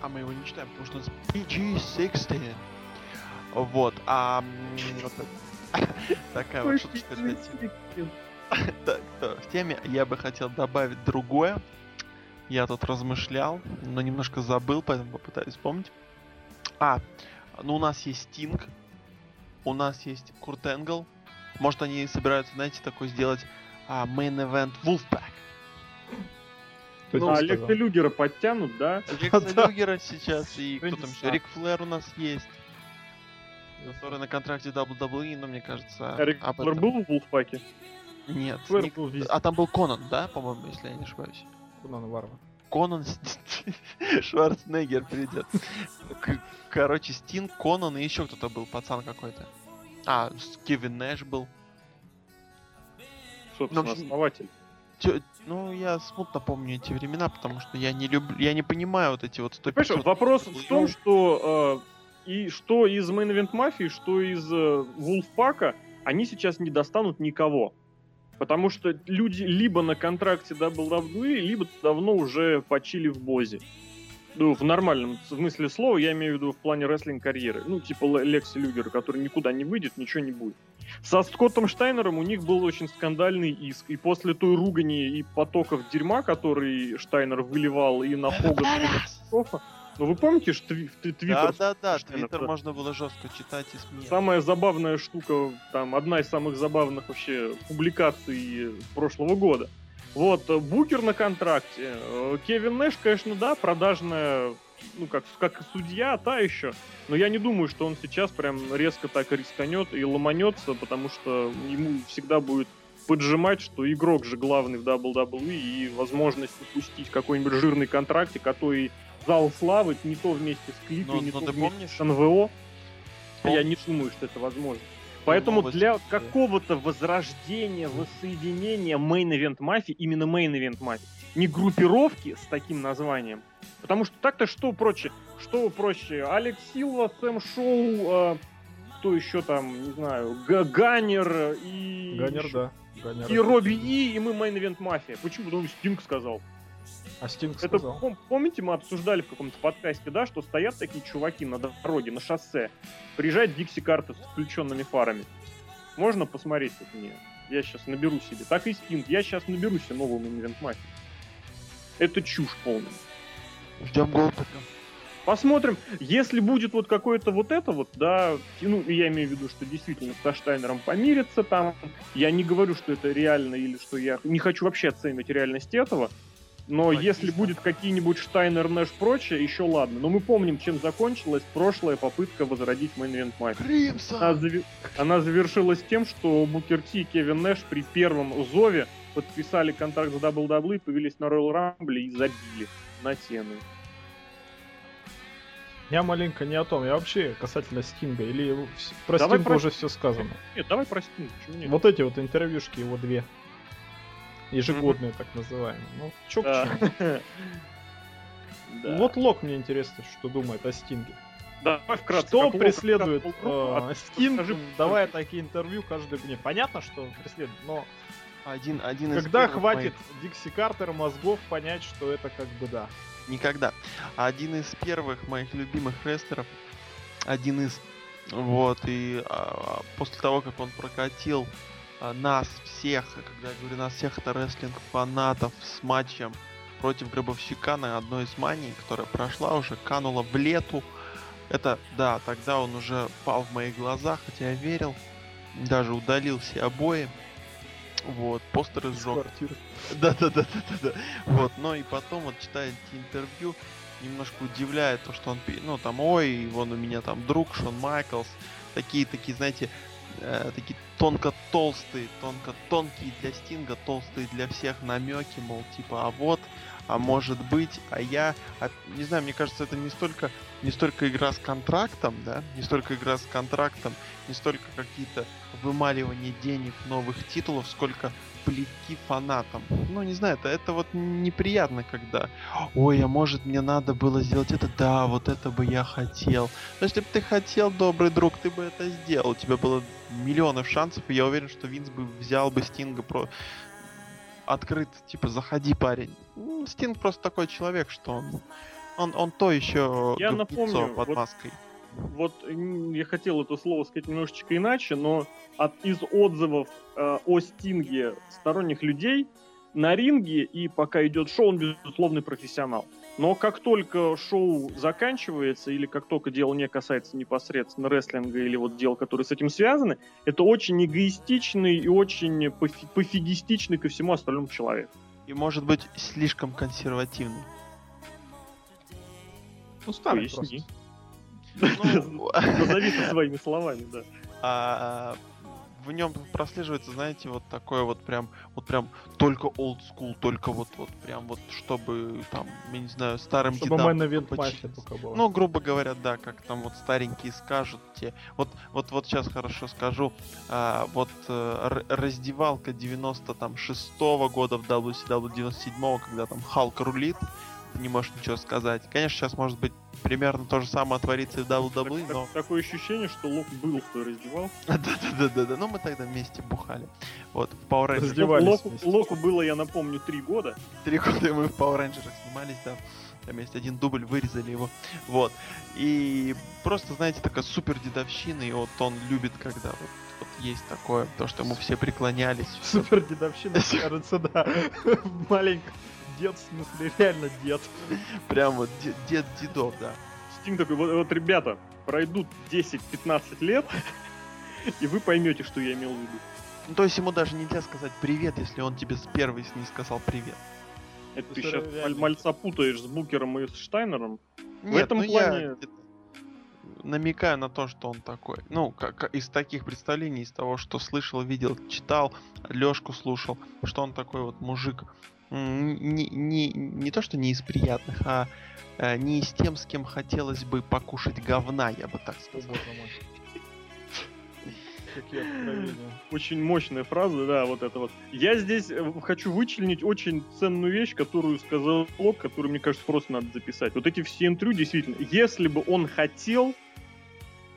А мы его не читаем, потому что у нас PG-16. Вот, а... Такая вот то, в теме я бы хотел добавить другое. Я тут размышлял, но немножко забыл, поэтому попытаюсь вспомнить. А, ну у нас есть Стинг, у нас есть Курт Энгл. Может они собираются, знаете, такой сделать а, main event Wolfpack. Кто Ну, Алекса сказал? Люгера подтянут, да? Лекса Да. Люгера сейчас, и кто там еще? Рик Флэр у нас есть. Который на контракте WWE, но мне кажется... Рик Флэр был в Вулфпаке? Нет. Флэр был везде. А там был Конан, да, по-моему, если я не ошибаюсь? Конан Варвар. Конан, Шварценеггер придет. Короче, Стинг, Конан и еще кто-то был, пацан какой-то. А, Кевин Нэш был. Собственно, Ну, основатель. Тё- Ну, я смутно помню эти времена, потому что я не люблю, я не понимаю вот эти вот 100 Понимаешь, 500 вопрос в том, что э, и что из Main Event Мафии, что из э, Вулфпака, они сейчас не достанут никого. Потому что люди либо на контракте WWE, либо давно уже почили в Бозе. Ну, в нормальном смысле слова, я имею в виду в плане рестлинг-карьеры. Ну, типа Ле- Лекси Люгера, который никуда не выйдет, ничего не будет. Со Скоттом Штайнером у них был очень скандальный иск. И после той ругани и потоков дерьма, который Штайнер выливал и на Хогана, ну вы помните тви- тви- твиттер? Штайнера, твиттер да. можно было жестко читать и смеяться. Самая забавная штука, там, одна из самых забавных вообще публикаций прошлого года. Вот, Букер на контракте. э, Кевин Нэш, конечно, да, продажная, ну, как, как судья, та еще. Но я не думаю, что он сейчас прям резко так рисканет и ломанется, потому что ему всегда будет поджимать, что игрок же главный в WWE, и возможность упустить какой-нибудь жирный контрактик, а то и зал славы, не то вместе с клипом, Ну, не ну то вместе помнишь? с НВО. Я Помнишь? не думаю, что это возможно. Поэтому новости для какого-то возрождения, воссоединения мейн-эвент мафии, именно мейн-эвент мафии, не группировки с таким названием, потому что так-то что проще? Что проще? Алекс Силва, Сэм Шоу, э, кто еще там, не знаю, Га- Ганнер и... Ганнер, еще- да. Ганнер. И Робби И, и мы Main Event Mafia. Почему? Потому что Стинг сказал. А Стинг Это сказал. пом- помните, мы обсуждали в каком-то подкасте, да, что стоят такие чуваки на дороге, на шоссе, приезжает Дикси Карта с включенными фарами. Можно посмотреть вот мне? Я сейчас наберу себе. Так и Стинг. Я сейчас наберу себе новую Инвент Мафию. Это чушь полная. Ждем Голдберга. Посмотрим, если будет вот какое-то вот это вот, да, ну, я имею в виду, что действительно со Штайнером помириться там, я не говорю, что это реально или что я не хочу вообще оценивать реальность этого, но Логично. если будет какие-нибудь Штайнер, Нэш, прочее, еще ладно. Но мы помним, чем закончилась прошлая попытка возродить Main Event Match. Она, зави- она завершилась тем, что Букер Ти и Кевин Нэш при первом зове подписали контракт с WWE, появились на Royal Rumble и забили на тену. Я маленько не о том, я вообще касательно Стинга, или про давай Стинга про... уже все сказано? Нет, давай про Стинга, почему нет? Вот эти вот интервьюшки его две. Ежегодные, mm-hmm. так называемые. Ну, чё да. Да. Вот Лок мне интересно, что думает о Стинге. Давай вкратце. Что преследует э, Стинг, давая такие интервью каждый день. Понятно, что он преследует, но один, один когда хватит моих... Дикси Картер мозгов понять, что это как бы да. Никогда. Один из первых моих любимых рестлеров, один из вот, и а, после того, как он прокатил а, нас всех, когда я говорю нас всех, это рестлинг фанатов с матчем против Гробовщика на одной из маний, которая прошла уже, канула в лету. Это, да, тогда он уже пал в моих глазах, хотя я верил. Даже удалил все обои. Вот, постеры сжег. Да, да, да, да, да, да. Вот, но и потом, вот читая эти интервью, немножко удивляет то, что он, ну, там, ой, вон у меня там друг Шон Майклс, такие, такие, знаете, э, такие тонко толстые, тонко тонкие для Стинга, толстые для всех намеки, мол, типа, а вот, а может быть, а я, а, не знаю, мне кажется, это не столько, не столько игра с контрактом, да, не столько игра с контрактом, не столько какие-то вымаливание денег, новых титулов, сколько плевки фанатам. Ну, не знаю, это, это вот неприятно, когда, ой, а может мне надо было сделать это? Да, вот это бы я хотел. Но если бы ты хотел, добрый друг, ты бы это сделал. У тебя было миллионов шансов, и я уверен, что Винс бы взял бы Стинга про открыт, типа, заходи, парень. Ну, Стинг просто такой человек, что он, он, он то еще я напомню, под вот, маской. Вот я хотел это слово сказать немножечко иначе, но от из отзывов э, о Стинге сторонних людей на ринге и пока идет шоу, он безусловный профессионал. Но как только шоу заканчивается, или как только дело не касается непосредственно рестлинга или вот дел, которые с этим связаны, это очень эгоистичный и очень пофи- пофигистичный ко всему остальному человек. И может быть слишком консервативный. Ну, старый Поясни. просто. Ну, назови своими словами, да. А, в нем прослеживается, знаете, вот такое вот прям, вот прям только old school, только вот, вот прям вот, чтобы там, я не знаю, старым чтобы дедам... только было. Ну, грубо говоря, да, как там вот старенькие скажут те. Вот, вот, вот сейчас хорошо скажу, а, вот а, раздевалка 96 -го года в WCW 97 когда там Халк рулит, не можешь ничего сказать. Конечно, сейчас может быть примерно то же самое творится и в WWE, так, но... Такое ощущение, что Лок был в той раздевалке. Да-да-да, но мы тогда вместе бухали. Вот, в Power Rangers. Локу, Локу было, я напомню, три года. Три года мы в Power Rangers снимались, да. Там есть один дубль, вырезали его. Вот. И просто, знаете, такая супер дедовщина, и вот он любит, когда вот вот есть такое, то, что ему все преклонялись. Супер дедовщина, кажется, да. Маленько дед, в смысле, реально дед. Прям вот дед, дед дедов, да. Стим такой, вот, вот ребята, пройдут 10-15 лет, и вы поймете, что я имел в виду. Ну, то есть ему даже нельзя сказать привет, если он тебе с первой не сказал привет. Это ты сейчас реально... мальца путаешь с Букером и с Штайнером? Нет, в этом ну плане... я намекаю на то, что он такой. Ну, как из таких представлений, из того, что слышал, видел, читал, Лёшку слушал, что он такой вот мужик не, не, не то, что не из приятных, а э, не из тем, с кем хотелось бы покушать говна, я бы так сказал. Очень мощная фраза, да, вот это вот. Я здесь э, хочу вычленить очень ценную вещь, которую сказал Лок, которую, мне кажется, просто надо записать. Вот эти все интервью, действительно, если бы он хотел,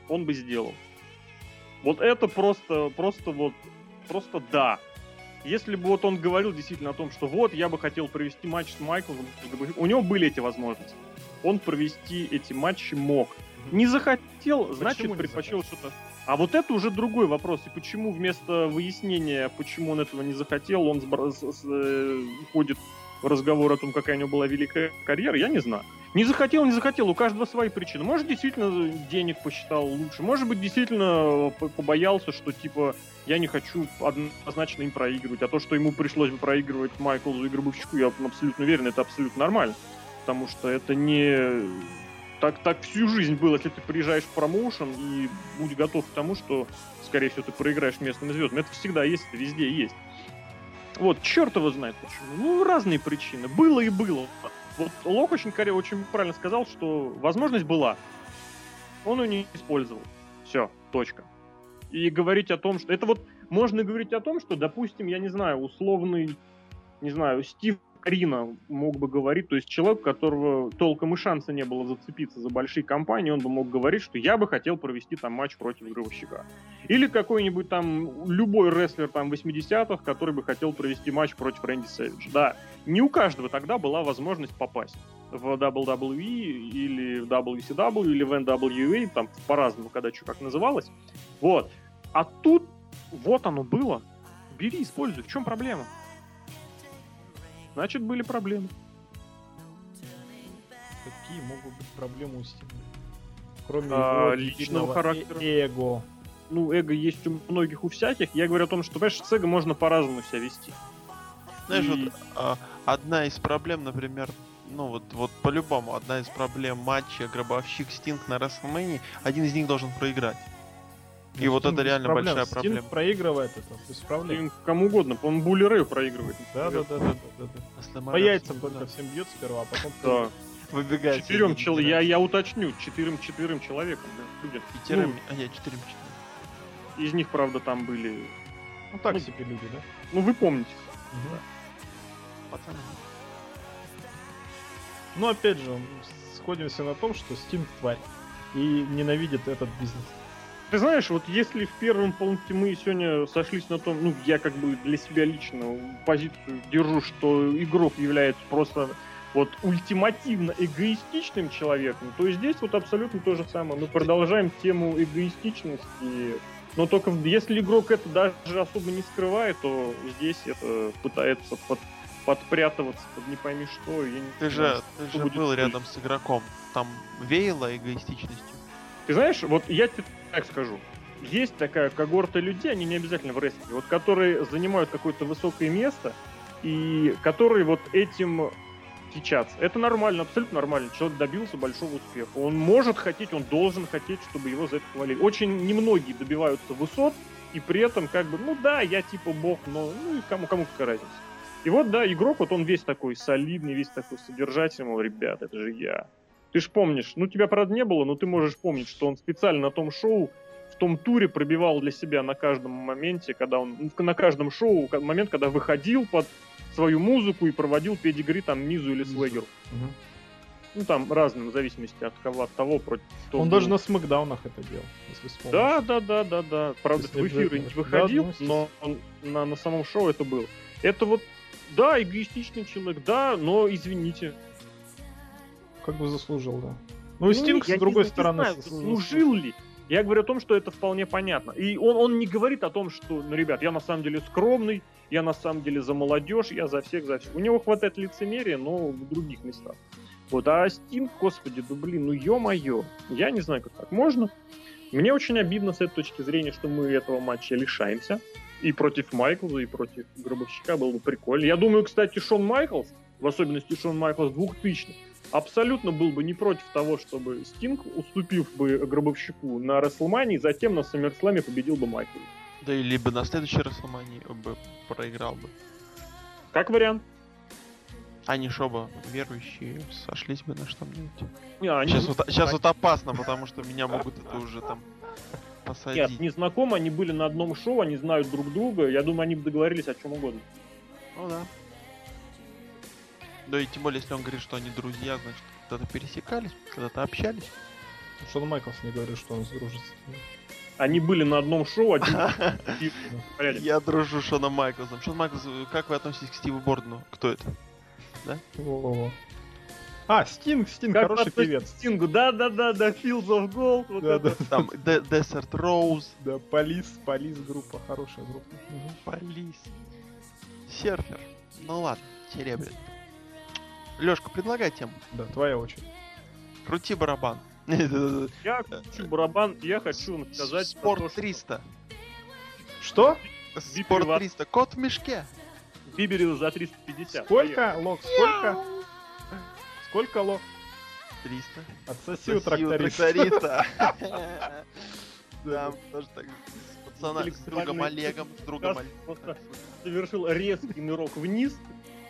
он бы сделал. Вот это просто, просто вот, просто да. Если бы вот он говорил действительно о том, что вот, я бы хотел провести матч с Майклом, у него были эти возможности. Он провести эти матчи мог. Не захотел, значит, почему предпочел что-то. А вот это уже другой вопрос. И почему вместо выяснения, почему он этого не захотел, он э, уходит в разговор о том, какая у него была великая карьера, я не знаю. Не захотел, не захотел, у каждого свои причины. Может, действительно денег посчитал лучше, может быть, действительно побоялся, что, типа, я не хочу однозначно им проигрывать. А то, что ему пришлось бы проигрывать Майклзу и Гробовщику, я абсолютно уверен, это абсолютно нормально. Потому что это не... Так, так всю жизнь было, если ты приезжаешь в промоушен и будь готов к тому, что, скорее всего, ты проиграешь местным звездам. Это всегда есть, это везде есть. Вот, черт его знает почему. Ну, разные причины. Было и было. Вот Лок очень, очень правильно сказал, что возможность была. Он ее не использовал. Все, точка. И говорить о том, что... Это вот можно говорить о том, что, допустим, я не знаю, условный, не знаю, Стив Рина мог бы говорить, то есть человек, у которого толком и шанса не было зацепиться за большие компании, он бы мог говорить, что я бы хотел провести там матч против Гробовщика. Или какой-нибудь там любой рестлер там 80-х, который бы хотел провести матч против Рэнди Сэвидж. Да, не у каждого тогда была возможность попасть в WWE или в WCW или в NWA, там по-разному, когда что как называлось. Вот. А тут вот оно было. Бери, используй. В чем проблема? Значит, были проблемы. Какие могут быть проблемы у Стинга? Кроме А, его личного характера. э- эго. Ну, эго есть у многих, у всяких. Я говорю о том, что, понимаешь, с эго можно по-разному себя вести. Знаешь, И- вот а, одна из проблем, например, ну вот, вот по-любому, одна из проблем матча Гробовщик Стинг на WrestleMania, один из них должен проиграть. И Ну, вот Стинг это реально проблем. большая Стинг проблема. проигрывает это, без проблем. Им кому угодно. Он Булли Рэю проигрывает. Да, да, да, да, да, да, По яйцам только всем бьет сперва, а потом Да. Выбегает. Четырем чел... я, я уточню, четырем, четырем человеком. Да, людям. Пятерым, Ну, а нет, четырем, четырем. из них, правда, там были... Ну так ну, себе люди, да? Ну, вы помните. Мгм. Пацаны. Но опять же, сходимся на том, что Стинг тварь. И ненавидит этот бизнес. Ты знаешь, вот если в первом пункте мы сегодня сошлись на том, ну, я как бы для себя лично позицию держу, что игрок является просто вот ультимативно эгоистичным человеком, то здесь вот абсолютно то же самое. Мы продолжаем тему эгоистичности, но только если игрок это даже особо не скрывает, то здесь это пытается под, подпрятываться под не пойми что. Я не Ты же, ты что же был рядом с игроком. Там веяло эгоистичностью. Ты знаешь, вот я тебе так скажу. Есть такая когорта людей, они не обязательно в рестлинге, вот которые занимают какое-то высокое место и которые вот этим кичатся. Это нормально, абсолютно нормально. Человек добился большого успеха. Он может хотеть, он должен хотеть, чтобы его за это хвалили. Очень немногие добиваются высот, и при этом как бы, ну да, я типа бог, но ну и кому, кому какая разница. И вот, да, игрок, вот он весь такой солидный, весь такой содержательный, мол, ребят, это же я. Ты ж помнишь, ну тебя, правда, не было, но ты можешь помнить, что он специально на том шоу, в том туре пробивал для себя на каждом моменте, когда он, ну, на каждом шоу, момент, когда выходил под свою музыку и проводил педигри там Мизу или Свегеру. Мгм. Ну там разным, в зависимости от кого, от того, против кто Он даже на смакдаунах это делал, если вспомнишь. Да, да, да, да, да. Правда, в эфир не выходил, Да, ну, но он на, на самом шоу это был. Это вот, да, эгоистичный человек, да, но извините. Как бы заслужил, да. Ну и Стинг, я с другой не- не стороны, знаю, заслужил. заслужил ли? Я говорю о том, что это вполне понятно. И он, он не говорит о том, что, ну, ребят, я на самом деле скромный, я на самом деле за молодежь, я за всех, за всех. У него хватает лицемерия, но в других местах. Вот, а Стинг, господи, да блин, ну ё-моё. Я не знаю, как так можно. Мне очень обидно с этой точки зрения, что мы этого матча лишаемся. И против Майклза, и против Гробовщика было бы прикольно. Я думаю, кстати, Шон Майклс, в особенности Шон Майклс 2000 абсолютно был бы не против того, чтобы Стинг, уступив бы Гробовщику на Расселмании, затем на Саммерсламе победил бы Майкл. Да и либо на следующей Расселмании бы проиграл бы. Как вариант. Они ж оба верующие сошлись бы на что-нибудь. Не, они- Сейчас вот, сейчас вот опасно, потому что меня могут это уже там посадить. Нет, не знакомы, они были на одном шоу, они знают друг друга. Я думаю, они бы договорились о чем угодно. Ну да. Да и тем более, если он говорит, что они друзья, значит, когда-то пересекались, когда-то общались. Шон Майклс не говорит, что он дружит с ним. Они были на одном шоу, один. Я дружу с Шоном Майклсом. Шон Майклс, как вы относитесь к Стиву Бордену? Кто это? Во-во-во. А, Стинг, Стинг, Как хороший певец. к Стингу? Да, да, да, да, Fields of Gold. Вот Да, это. да, Там Desert Rose, да, Полис, Полис группа, хорошая группа. Полис, Серфер. Ну ладно, серебряный. Лёшка, предлагай тему. Да, твоя очередь. Крути барабан. Я хочу барабан, я хочу сказать... Спорт что 300. Что? Спорт Випер 300. Кот в мешке. Биберил за 350. Сколько, Лок, сколько? Сколько, Лок? 300. Отсоси у тракториста. Там тоже так с пацана- с другом Олегом, с другом Олегом. совершил резкий нырок вниз,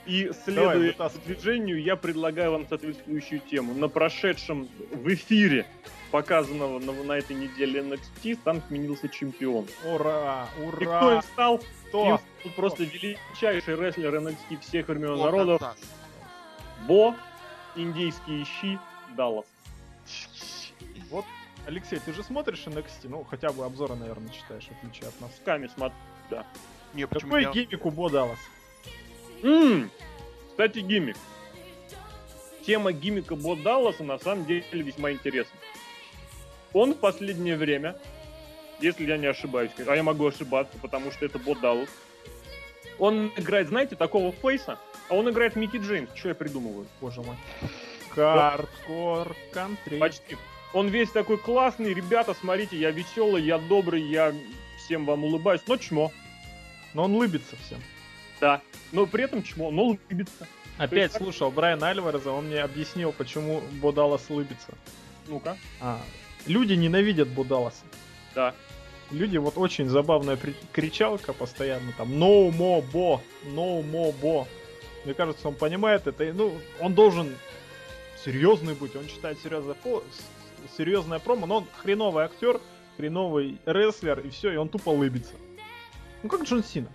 и Давай, следуя вытаскивай. движению, я предлагаю вам соответствующую тему. На прошедшем в эфире показанного на, на этой неделе NXT там сменился чемпион. Ура! И кто им Ура! стал? Им Кто? стал просто величайший рестлер NXT всех времен народов. Бо, индейские щи, Даллас. Вот, Алексей, ты же смотришь NXT? Ну, хотя бы обзоры, наверное, читаешь, в отличие от нас. Ками смотрю. Не, почему Какой я- гиммик у Бо Даллас? М, Кстати, гиммик. Тема гиммика Бо Далласа на самом деле весьма интересна. Он в последнее время, если я не ошибаюсь, а я могу ошибаться, потому что это Бо Даллас, он играет, знаете, такого фейса, а он играет Микки Джеймс. Что я придумываю? Боже мой. Хардкор кантри. Почти. Он весь такой классный. Ребята, смотрите, я веселый, я добрый, я всем вам улыбаюсь. Но чмо. Но он лыбится всем. Да. Но при этом чмо, но улыбится. Опять так- слушал Брайана Альвареза, он мне объяснил, почему Бо Даллас лыбится. Ну-ка. А, люди ненавидят Бо Далласа. Да. Люди, вот очень забавная при- кричалка постоянно, там, no more Bo, no more Bo. Мне кажется, он понимает это, и, ну, он должен серьезный быть, он читает серьезное, с- серьезное промо, но он хреновый актер, хреновый рестлер, и все, и он тупо лыбится. Ну, как Джон Сина.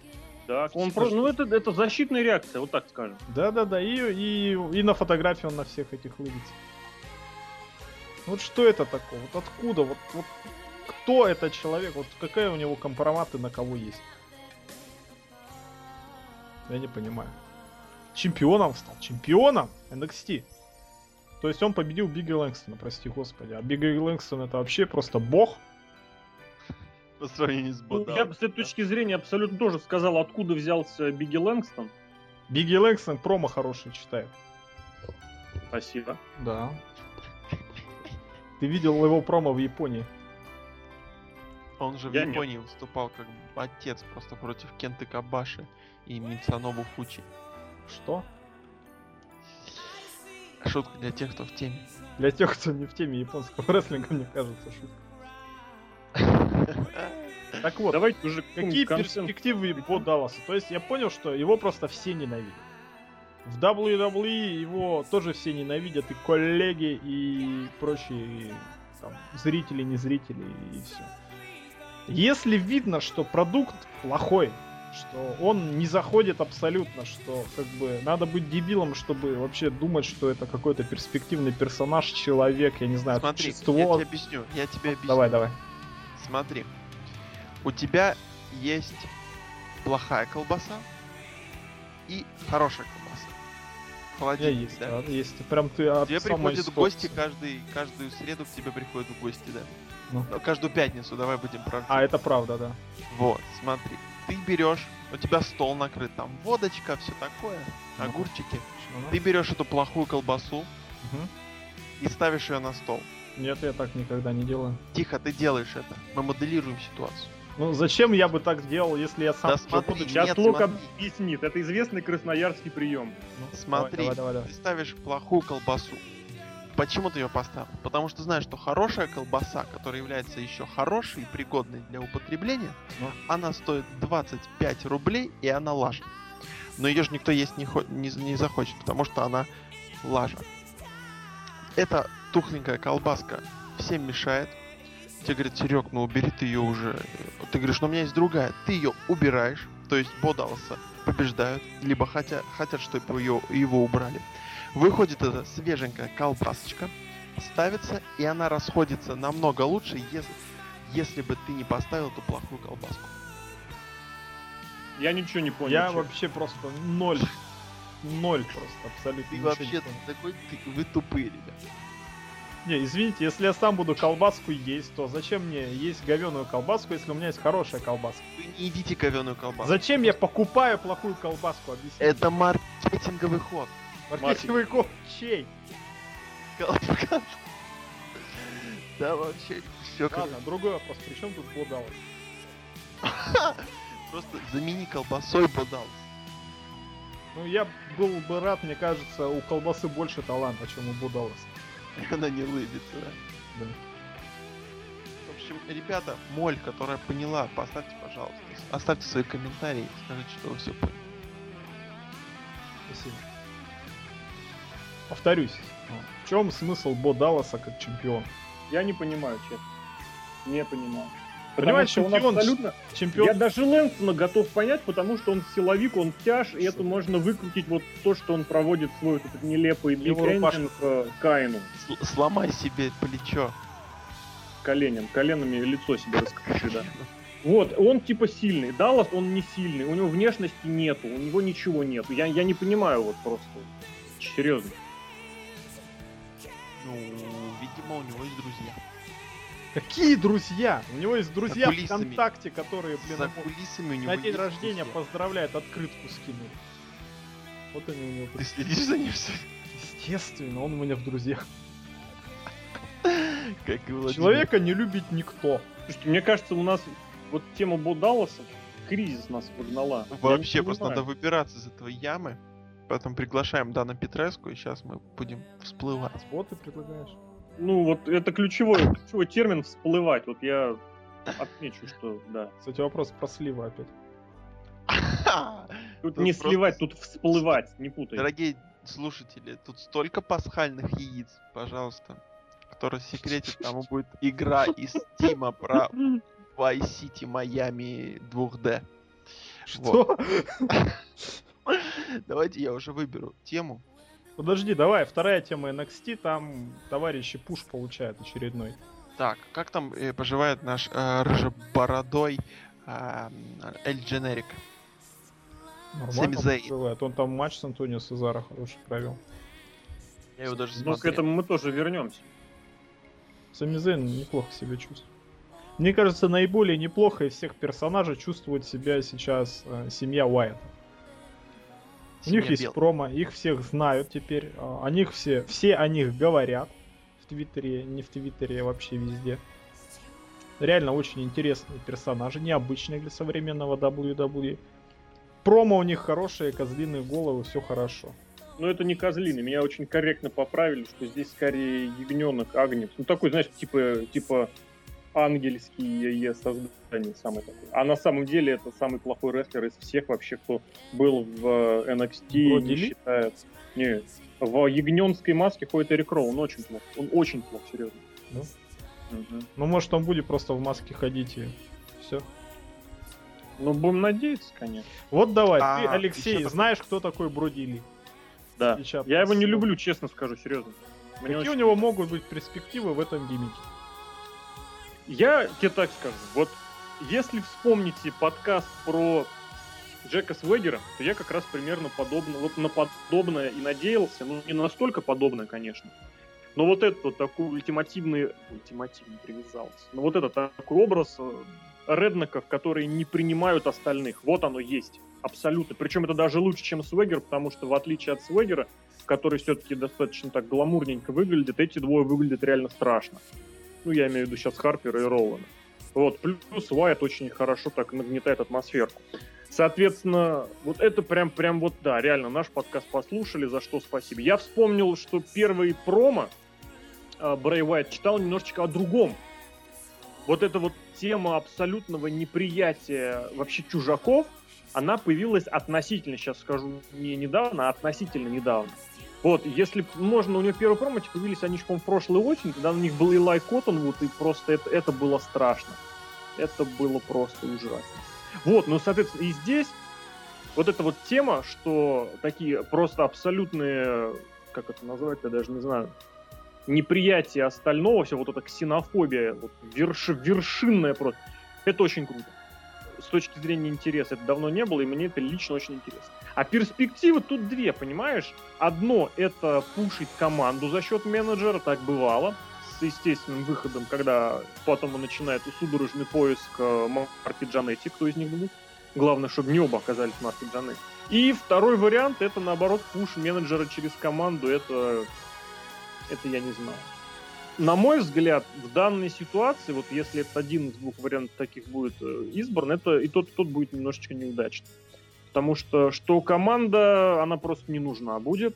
Да, он просто, ну это, это защитная реакция, вот так скажем. Да-да-да, и, и, и на фотографии он на всех этих лыбится. Вот что это такое? Вот откуда? Вот, вот кто этот человек? Вот какая у него компроматы на кого есть? Я не понимаю. Чемпионом стал. Чемпионом NXT. То есть он победил Бигги Лэнгстона, прости господи. А Бигги Лэнгстон это вообще просто бог. По сравнению с Ну, Бодалом. я бы с этой точки зрения абсолютно тоже сказал, откуда взялся Бигги Лэнгстон. Бигги Лэнгстон промо хороший читает. Спасибо. Да. Ты видел его промо в Японии? Он же в Я нет. Японии выступал как отец просто против Кенты Кабаши и Мицанобу Фучи. Что? Шутка для тех, кто в теме. Для тех, кто не в теме японского рестлинга, мне кажется, шутка. Так вот, Давайте уже какие перспективы по Далласу? То есть я понял, что его просто все ненавидят. В WWE его тоже все ненавидят, и коллеги, и прочие там, зрители, не зрители, и все. Если видно, что продукт плохой, что он не заходит абсолютно, что как бы надо быть дебилом, чтобы вообще думать, что это какой-то перспективный персонаж, человек, я не знаю, Смотри, я существо. тебе объясню. Я тебе объясню. Давай, давай. Смотри. У тебя есть плохая колбаса и хорошая колбаса. Холодильник, есть, да? да, есть. Прям ты тебе приходят гости ситуации. каждый, каждую среду к тебе приходят гости, да? Ну. Ну, каждую пятницу, давай будем правдивы. А, это правда, да. Вот, смотри. Ты берешь, у тебя стол накрыт, там водочка, все такое, Ну. огурчики. Ну, Ты берешь эту плохую колбасу мгм. и ставишь ее на стол. Нет, я так никогда не делаю. Тихо, ты делаешь это. Мы моделируем ситуацию. Ну, зачем я бы так делал, если я сам... Да смотри, буду- Сейчас Нет, Лука смотри. объяснит. Это известный красноярский прием. Ну, Смотри, Давай, давай, давай. ты ставишь плохую колбасу. Почему ты ее поставил? Потому что знаешь, что хорошая колбаса, которая является еще хорошей и пригодной для употребления, Ну. она стоит 25 рублей и она лажа. Но ее же никто есть не, хо- не, не захочет, потому что она лажа. Эта тухленькая колбаска всем мешает. Тебе говорят, Серег, ну убери ты ее уже. Ты говоришь, но у меня есть другая. Ты ее убираешь, то есть Бодалса побеждают, либо хотя, хотят, чтобы ее, его убрали. Выходит эта свеженькая колбасочка, ставится, и она расходится намного лучше, если, если бы ты не поставил эту плохую колбаску. Я ничего не понял. Я чё. вообще просто ноль. Ноль просто, абсолютно Ты вообще такой, ты- вы тупые, ребят. Не, извините, если я сам буду колбаску есть, то зачем мне есть говеную колбаску, если у меня есть хорошая колбаска? Вы не едите говеную колбаску. Зачем я покупаю плохую колбаску? Объясните. Это маркетинговый ход. Маркетинговый код чей? Да вообще, все. Ладно, другой вопрос. При чем тут Бодалас? Просто замени колбасой Бодалс. Ну, я был бы рад, мне кажется, у колбасы больше таланта, чем у Будаласа. Она не улыбится, да? Да. общем, ребята, моль, которая поняла, поставьте, пожалуйста, оставьте свои комментарии, скажите, что вы все поняли. Спасибо. Повторюсь, в чем смысл Бо Далласа как чемпион? Я не понимаю, честно. Не понимаю. Понимаешь, что он чемпион, абсолютно... чемпион Я даже Лэнсона готов понять, потому что он силовик, он тяж, и это можно выкрутить вот то, что он проводит свой вот этот нелепый Его бигендинг э, Каину. Сл- сломай себе плечо. Коленем, коленами лицо себе раскрути, да. Вот, он типа сильный. Даллас, он не сильный. У него внешности нету, у него ничего нету. Я, я не понимаю вот просто. Серьезно. Ну, видимо, у него есть друзья. Какие друзья? У него есть друзья в. ВКонтакте, которые, блин, За кулисами у него на день рождения друзья. поздравляют, открытку скинули. Вот они у него. Ты следишь за ним все? Естественно, он у меня в друзьях. Как и. Человека не любит никто. Слушайте, мне кажется, у нас вот тема Бо Далласа, кризис нас не Вообще, просто надо выбираться из этого ямы. Поэтому приглашаем Дана Петреску, и сейчас мы будем всплывать. Вот ты предлагаешь. Ну, вот это ключевой, ключевой термин всплывать. Вот я отмечу, что да. Кстати, вопрос про сливы опять. Тут не просто сливать, тут всплывать, не путай. Дорогие слушатели, тут столько пасхальных яиц, пожалуйста. Кто рассекретит, тому будет игра из Стима про Vice City Miami 2D. Что? Давайте я уже выберу тему. Подожди, давай, вторая тема NXT, там товарищи пуш получают очередной. Так, как там э, поживает наш э, рыжебородой э, Эль Дженерик? Нормально бывает. Он там матч с Антонио Сезаро хороший провел. Я его даже Ну, к смотрел. этому мы тоже вернемся. Сами Зейн неплохо себя чувствует. Мне кажется, наиболее неплохо из всех персонажей чувствует себя сейчас э, семья Уайта. У них есть Бел. промо, их всех знают теперь, а, о них все, все о них говорят в Твиттере, не в Твиттере, а вообще везде. Реально очень интересные персонажи, необычные для современного WWE. Промо у них хорошие, козлиные головы, все хорошо. Но это не козлины. Меня очень корректно поправили, что здесь скорее ягненок, агнец. Ну, такой, знаешь, типа, типа ангельский создание самый такой. А на самом деле это самый плохой рестлер из всех вообще, кто был в э, NXT, Броди не Ли? считает. Не, в ягненской маске ходит Эрик Роу, он очень плохо. Он очень плохо, серьезно. Да? Мгм. Ну, может, он будет просто в маске ходить и все. Ну, будем надеяться, конечно. Вот давай, А, ты, Алексей, знаешь, кто такой Броди Ли? Да. Я его не люблю, честно скажу, серьезно. Мне Какие очень- у него могут быть перспективы в этом гиммике? Я тебе так скажу. Вот если вспомните подкаст про Джека Свегера, то я как раз примерно подобно, вот на подобное и надеялся. Ну, не настолько подобное, конечно. Но вот этот вот такой ультимативный... Ультимативный привязался. Но вот этот такой образ э, реднеков, которые не принимают остальных. Вот оно есть. Абсолютно. Причем это даже лучше, чем Свегер, потому что в отличие от Свегера, который все-таки достаточно так гламурненько выглядит, эти двое выглядят реально страшно. Ну, я имею в виду сейчас Харпера и Ролана. Вот, плюс Уайт очень хорошо так нагнетает атмосферку. Соответственно, вот это прям, прям вот, да, реально, наш подкаст послушали, за что спасибо. Я вспомнил, что первый промо э, Брэй Уайт читал немножечко о другом. Вот эта вот тема абсолютного неприятия вообще чужаков, она появилась относительно, сейчас скажу, не недавно, а относительно недавно. Вот, если можно, у него первый промо, типа, появились они, по-моему, прошлой осенью, когда у них был Илай Коттонвуд, и просто это, это было страшно. Это было просто ужасно. Вот, ну, соответственно, и здесь вот эта вот тема, что такие просто абсолютные, как это назвать, я даже не знаю, неприятие остального, все вот эта ксенофобия, вот верш, вершинная просто, это очень круто. С точки зрения интереса это давно не было, и мне это лично очень интересно. А перспективы тут две, понимаешь? Одно — это пушить команду за счет менеджера, так бывало, с естественным выходом, когда потом он начинает судорожный поиск э, Марти Джанетти, кто из них будет. Главное, чтобы не оба оказались Марти Джанетти. И второй вариант — это, наоборот, пуш менеджера через команду. Это, это я не знаю. На мой взгляд, в данной ситуации, вот если это один из двух вариантов таких будет э, избран, это и тот, и тот будет немножечко неудачно. Потому что, что команда, она просто не нужна будет.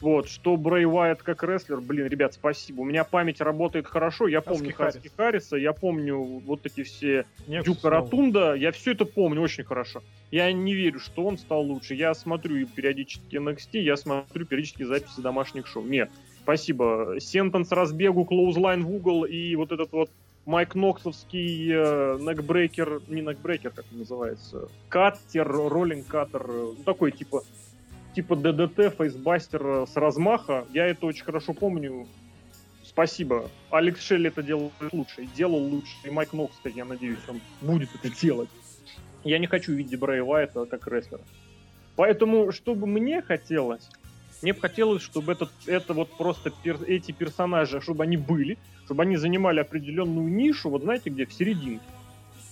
Вот, что Брей Уайт как рестлер, блин, ребят, спасибо. У меня память работает хорошо, я помню Хаски Хаски Харриса, я помню вот эти все Нексус Дюка снова. Ротунда, я все это помню очень хорошо. Я не верю, что он стал лучше. Я смотрю периодически NXT, я смотрю периодически записи домашних шоу. Нет, спасибо. Сентенс, разбегу, клоузлайн в угол и вот этот вот Майк Ноксовский э, некбрейкер, не некбрейкер, как он называется, каттер, роллинг каттер, э, ну, такой типа типа ДДТ, фейсбастер э, с размаха. Я это очень хорошо помню. Спасибо. Алекс Шелли это делал лучше, и делал лучше. И Майк Нокс, я надеюсь, он будет это делать. Я не хочу видеть Брэя Уайта как рестлера. Поэтому, что бы мне хотелось, мне бы хотелось, чтобы этот, это вот просто пер- эти персонажи, чтобы они были, чтобы они занимали определенную нишу, вот знаете где, в серединке.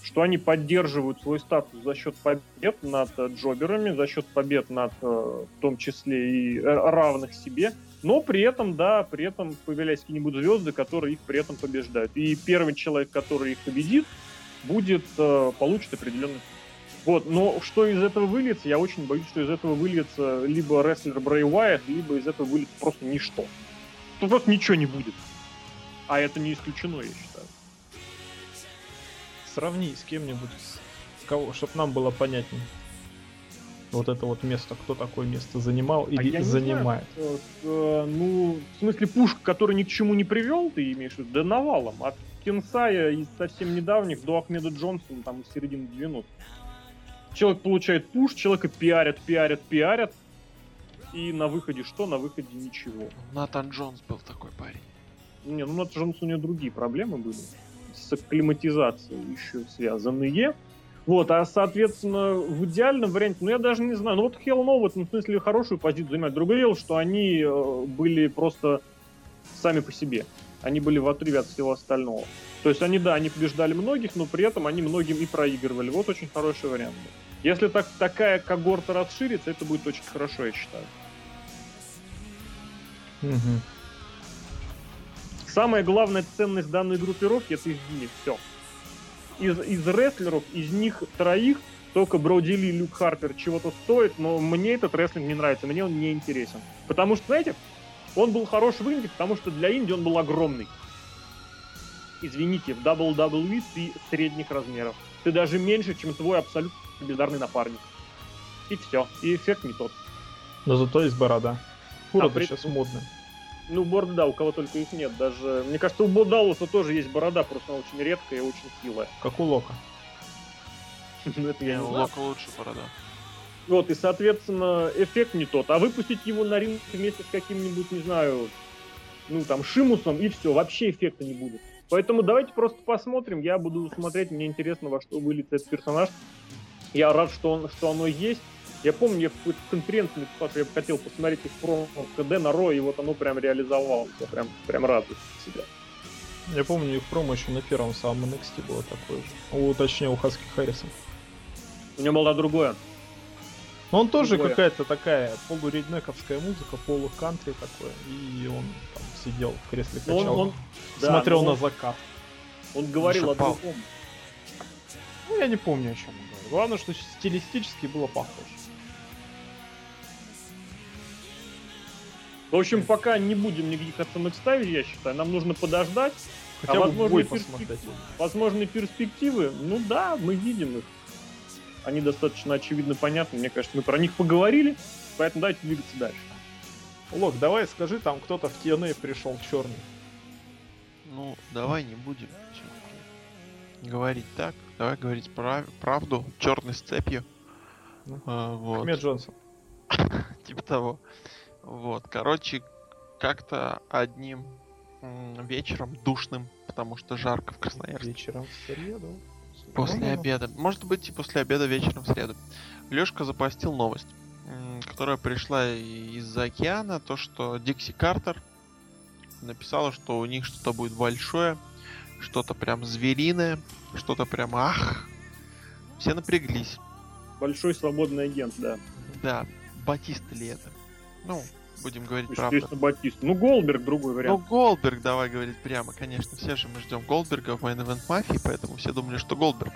Что они поддерживают свой статус за счет побед над э, джоберами, за счет побед над, э, в том числе, и э, равных себе. Но при этом, да, при этом появлялись какие-нибудь звезды, которые их при этом побеждают. И первый человек, который их победит, будет, получит определенный вот, но что из этого выльется, я очень боюсь, что из этого выльется либо рестлер Брэй Уайт, либо из этого выльется просто ничто. Тут просто ничего не будет. А это не исключено, я считаю. Сравни с кем-нибудь, с кого, чтобы нам было понятнее. Вот это вот место, кто такое место занимал А или я не занимает. знаю, э, ну, в смысле, пушка, который ни к чему не привел, ты имеешь в виду? Да навалом. От Кенсая из совсем недавних до Ахмеда Джонсона, там, из середины 90 Человек получает пуш, человека пиарят, пиарят, пиарят. И на выходе что? На выходе ничего. Натан Джонс был такой парень. Не, ну это же у него другие проблемы были. С акклиматизацией еще связанные. Вот, а соответственно, в идеальном варианте, ну я даже не знаю, ну вот Hell No в этом смысле хорошую позицию занимает. Другое дело, что они э, были просто сами по себе. Они были в отрыве от всего остального. То есть они, да, они побеждали многих, но при этом они многим и проигрывали. Вот очень хороший вариант. был. Если так, такая когорта расширится, это будет очень хорошо, я считаю. Мгм. Самая главная ценность данной группировки это их гиммик. Все. Из, из рестлеров, из них троих, только Броди Ли, Люк Харпер чего-то стоит, но мне этот рестлинг не нравится, мне он не интересен. Потому что, знаете, он был хорош в Индии, потому что для Индии он был огромный. Извините, в WWE ты средних размеров. Ты даже меньше, чем твой абсолютно бездарный напарник. И все. И эффект не тот. Но зато есть борода. Борода А, при- сейчас модная. Ну, борода, да, у кого только их нет. Даже, мне кажется, у Бодауса тоже есть борода, просто она очень редкая и очень хилая. Как у Лока. Ну, это я Не, не у знаю. Лока лучше борода. Вот, и, соответственно, эффект не тот. А выпустить его на ринг вместе с каким-нибудь, не знаю, ну, там, Шимусом, и все, вообще эффекта не будет. Поэтому давайте просто посмотрим. Я буду смотреть, мне интересно, во что выльется этот персонаж. Я рад, что, он, что оно есть. Я помню, я в какой-то конференции написал, что я бы хотел посмотреть их промо в КД на Ро, и вот оно прям реализовалось. Я прям, прям рад себя. Я помню, их промо еще на первом самом NXT было такое же. У, точнее, у Хаски Харриса. У него было другое. Но он тоже Другое. какая-то такая полуреднековская музыка, полукантри такое. И он там сидел в кресле он- качал. он- да, смотрел но на он- закат. Он говорил о Шапал. другом. Ну, я не помню, о чем он. Главное, что стилистически было похоже. В общем, пока не будем никаких оценок ставить, я считаю. Нам нужно подождать. Хотя А перспектив- посмотреть. Возможные перспективы, ну да, мы видим их. Они достаточно очевидно понятны. Мне кажется, мы про них поговорили. Поэтому давайте двигаться дальше. Лок, давай скажи, там кто-то в TNA пришел черный. Ну, давай не будем говорить так. Давай говорить прав- правду, черной с цепью. Ну. А, вот. Ахмед Джонсон. Типа того. Вот. Короче, как-то одним вечером душным, потому что жарко в Красноярске. Вечером в среду. После Ну-ну-ну. обеда. Может быть, и после обеда вечером в среду. Лёшка запостил новость, которая пришла из-за океана, то, что Дикси Картер написала, что у них что-то будет большое, что-то прям звериное, что-то прям ах. Все напряглись. Большой свободный агент, да. Да, Батиста ли это? Ну, будем говорить правду. Естественно, Батист. Ну, Голдберг другой Ну, вариант. Голдберг, давай говорить прямо, конечно. Все же мы ждем Голдберга в Main Event Mafia, поэтому все думали, что Голдберг.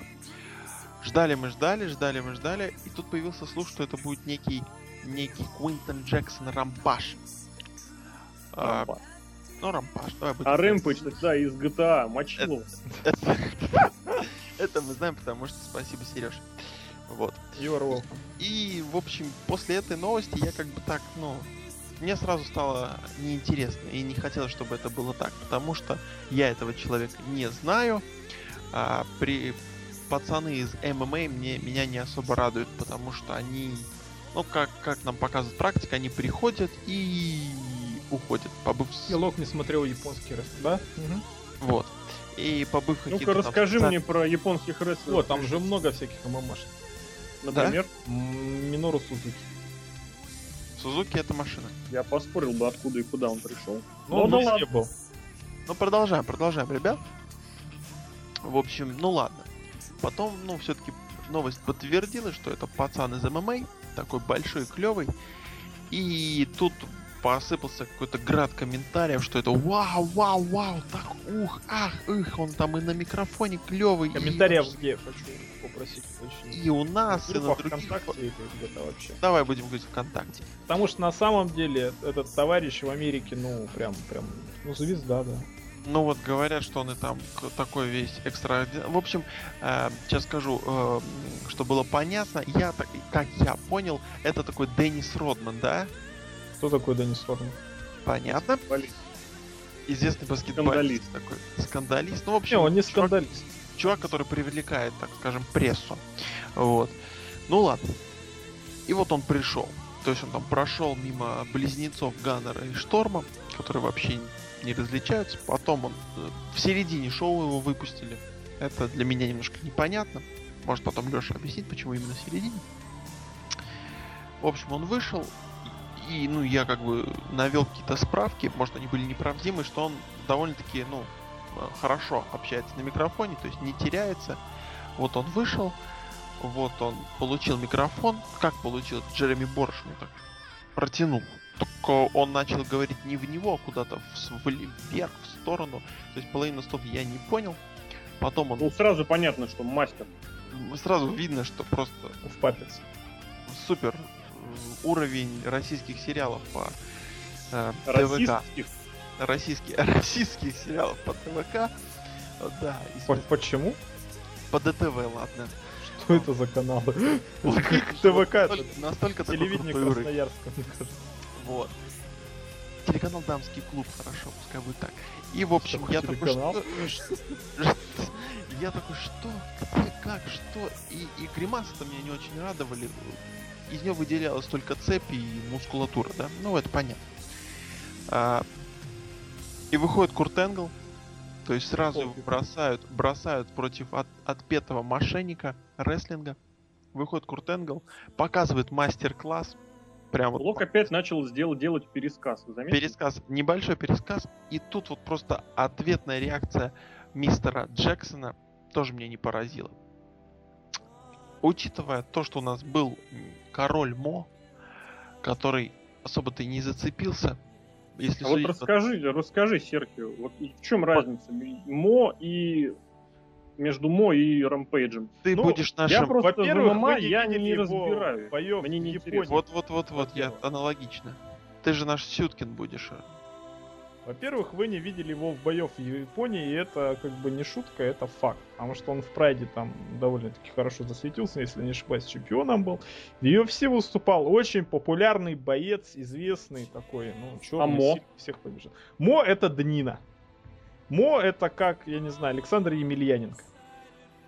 Ждали мы, ждали, ждали мы, ждали, и тут появился слух, что это будет некий, некий Куинтон Джексон Рампаш. А, Рампаж. Ну, рампаж, давай будем А это, да, из GTA, мочило. Это, мы знаем, потому что спасибо, Сереж. Вот. Welcome. И, в общем, после этой новости я как бы так, ну, мне сразу стало неинтересно и не хотелось, чтобы это было так, потому что я этого человека не знаю, а при пацаны из ММА мне, меня не особо радуют, потому что они, ну, как, как нам показывает практика, они приходят и уходят, побыв... с- Елок не смотрел японский раз, да? Мгм. Вот. И побыв Ну-ка, там расскажи соци- мне про японских рестлеров. Вот, там же много всяких ММАш. Например, М, Минору Сузуки. Сузуки это машина. я поспорил бы, откуда и куда он пришел. Ну, он да везде ладно. был. Ну, продолжаем, продолжаем, ребят. В общем, ну ладно. Потом, ну, все-таки новость подтвердила, что это пацан из ММА, такой большой, клевый. И тут посыпался какой-то град комментариев, что это вау, вау, вау, так, ух, ах, их, он там и на микрофоне клевый. Комментариев где хочу попросить очень. И у нас, и на других. Вообще. Давай будем говорить ВКонтакте. Потому что на самом деле этот товарищ в Америке, ну, прям, прям, ну, звезда, да. Ну вот говорят, что он и там такой весь экстра. В общем, э, сейчас скажу, э, что было понятно. Я так, как я понял, это такой Деннис Родман, да? Кто такой Денис Форман? Понятно. Известный баскетболист Скандалист. такой. Скандалист. Ну, в общем, Не, он не чувак- скандалист. чувак, который привлекает, так скажем, прессу. Вот. Ну ладно. И вот он пришел. То есть он там прошел мимо близнецов Ганнера и Шторма, которые вообще не различаются. Потом он э, в середине шоу его выпустили. Это для меня немножко непонятно. Может потом Леша объяснит, почему именно в середине. В общем, он вышел, и, ну, я как бы навел какие-то справки, может, они были неправдимы, что он довольно-таки, ну, хорошо общается на микрофоне, то есть не теряется. Вот он вышел, вот он получил микрофон. Как получил? Джереми Борш ему так протянул. Только он начал говорить не в него, а куда-то в вверх, в сторону. То есть половину слов я не понял. Потом он ну сразу понятно, что мастер. сразу видно, что просто В папец. супер уровень российских сериалов по э, ТВК. Российские, российских сериалов по ТВК. Э, Да, и По- Почему? по ДТВ, ладно. Что это за каналы? Вот Как видишь, ТВК, настолько- Телевидение. Красноярска, мне кажется. Вот. Телеканал Дамский клуб, хорошо, пускай будет так. И в общем, Такой я такой, что... Я такой, что? Где? Как? Что? И, и гримасы-то меня не очень радовали. Из нее выделялась только цепь и мускулатура, да? Ну, это понятно. А, и выходит Курт Энгл, то есть сразу его бросают, бросают против от, отпетого мошенника рестлинга. Выходит Курт Энгл, показывает мастер-класс. Прям вот Блок опять начал сделать, делать пересказ. Вы заметили? пересказ, небольшой пересказ, и тут вот просто ответная реакция мистера Джексона тоже меня не поразила. Учитывая то, что у нас был король Мо, который особо-то и не зацепился, если А вот судить по- расскажи, расскажи, Серхио, вот в чем разница ми- Мо и между Мо и Рампейджем? ты ну, будешь я нашим... просто Во-первых, ММА не я не его разбираю. Мне не Японии. интересно. Вот-вот-вот-вот, я Во-первых. аналогично. Ты же наш Сюткин будешь. Во-первых, вы не видели его в боев в Японии, и это как бы не шутка, это факт. Потому что он в прайде там довольно-таки хорошо засветился, если не ошибаюсь, чемпионом был. В UFC выступал очень популярный боец, известный такой, ну, черный, А Мо? всех побежал. Мо это Днина. Мо это как, я не знаю, Александр Емельяненко.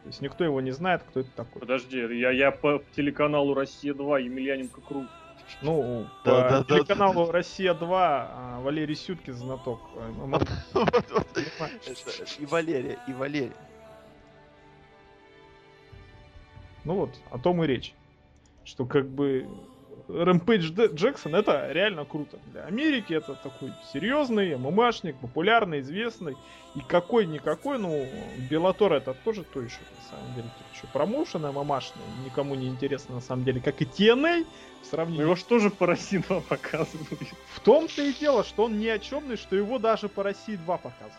То есть никто его не знает, кто это такой. Подожди, я, я по телеканалу Россия-2 Емельяненко Крут. Ну, Да, по да, да, телеканалу Россия-2 а, Валерий Сюткин знаток. Это И Валерия, и Валерия. Ну вот, о том и речь. Что как бы Рэмпейдж Джексон это реально круто. Для Америки это такой серьезный ММАшник, популярный, известный. И какой-никакой, ну, Беллатор это тоже то еще, на самом деле. Еще промоушен ММАшный, никому не интересно на самом деле, как и TNA. В Ну сравнении его что же по России 2 показывают? В том-то и дело, что он ни о чемный, что его даже по России 2 показывают.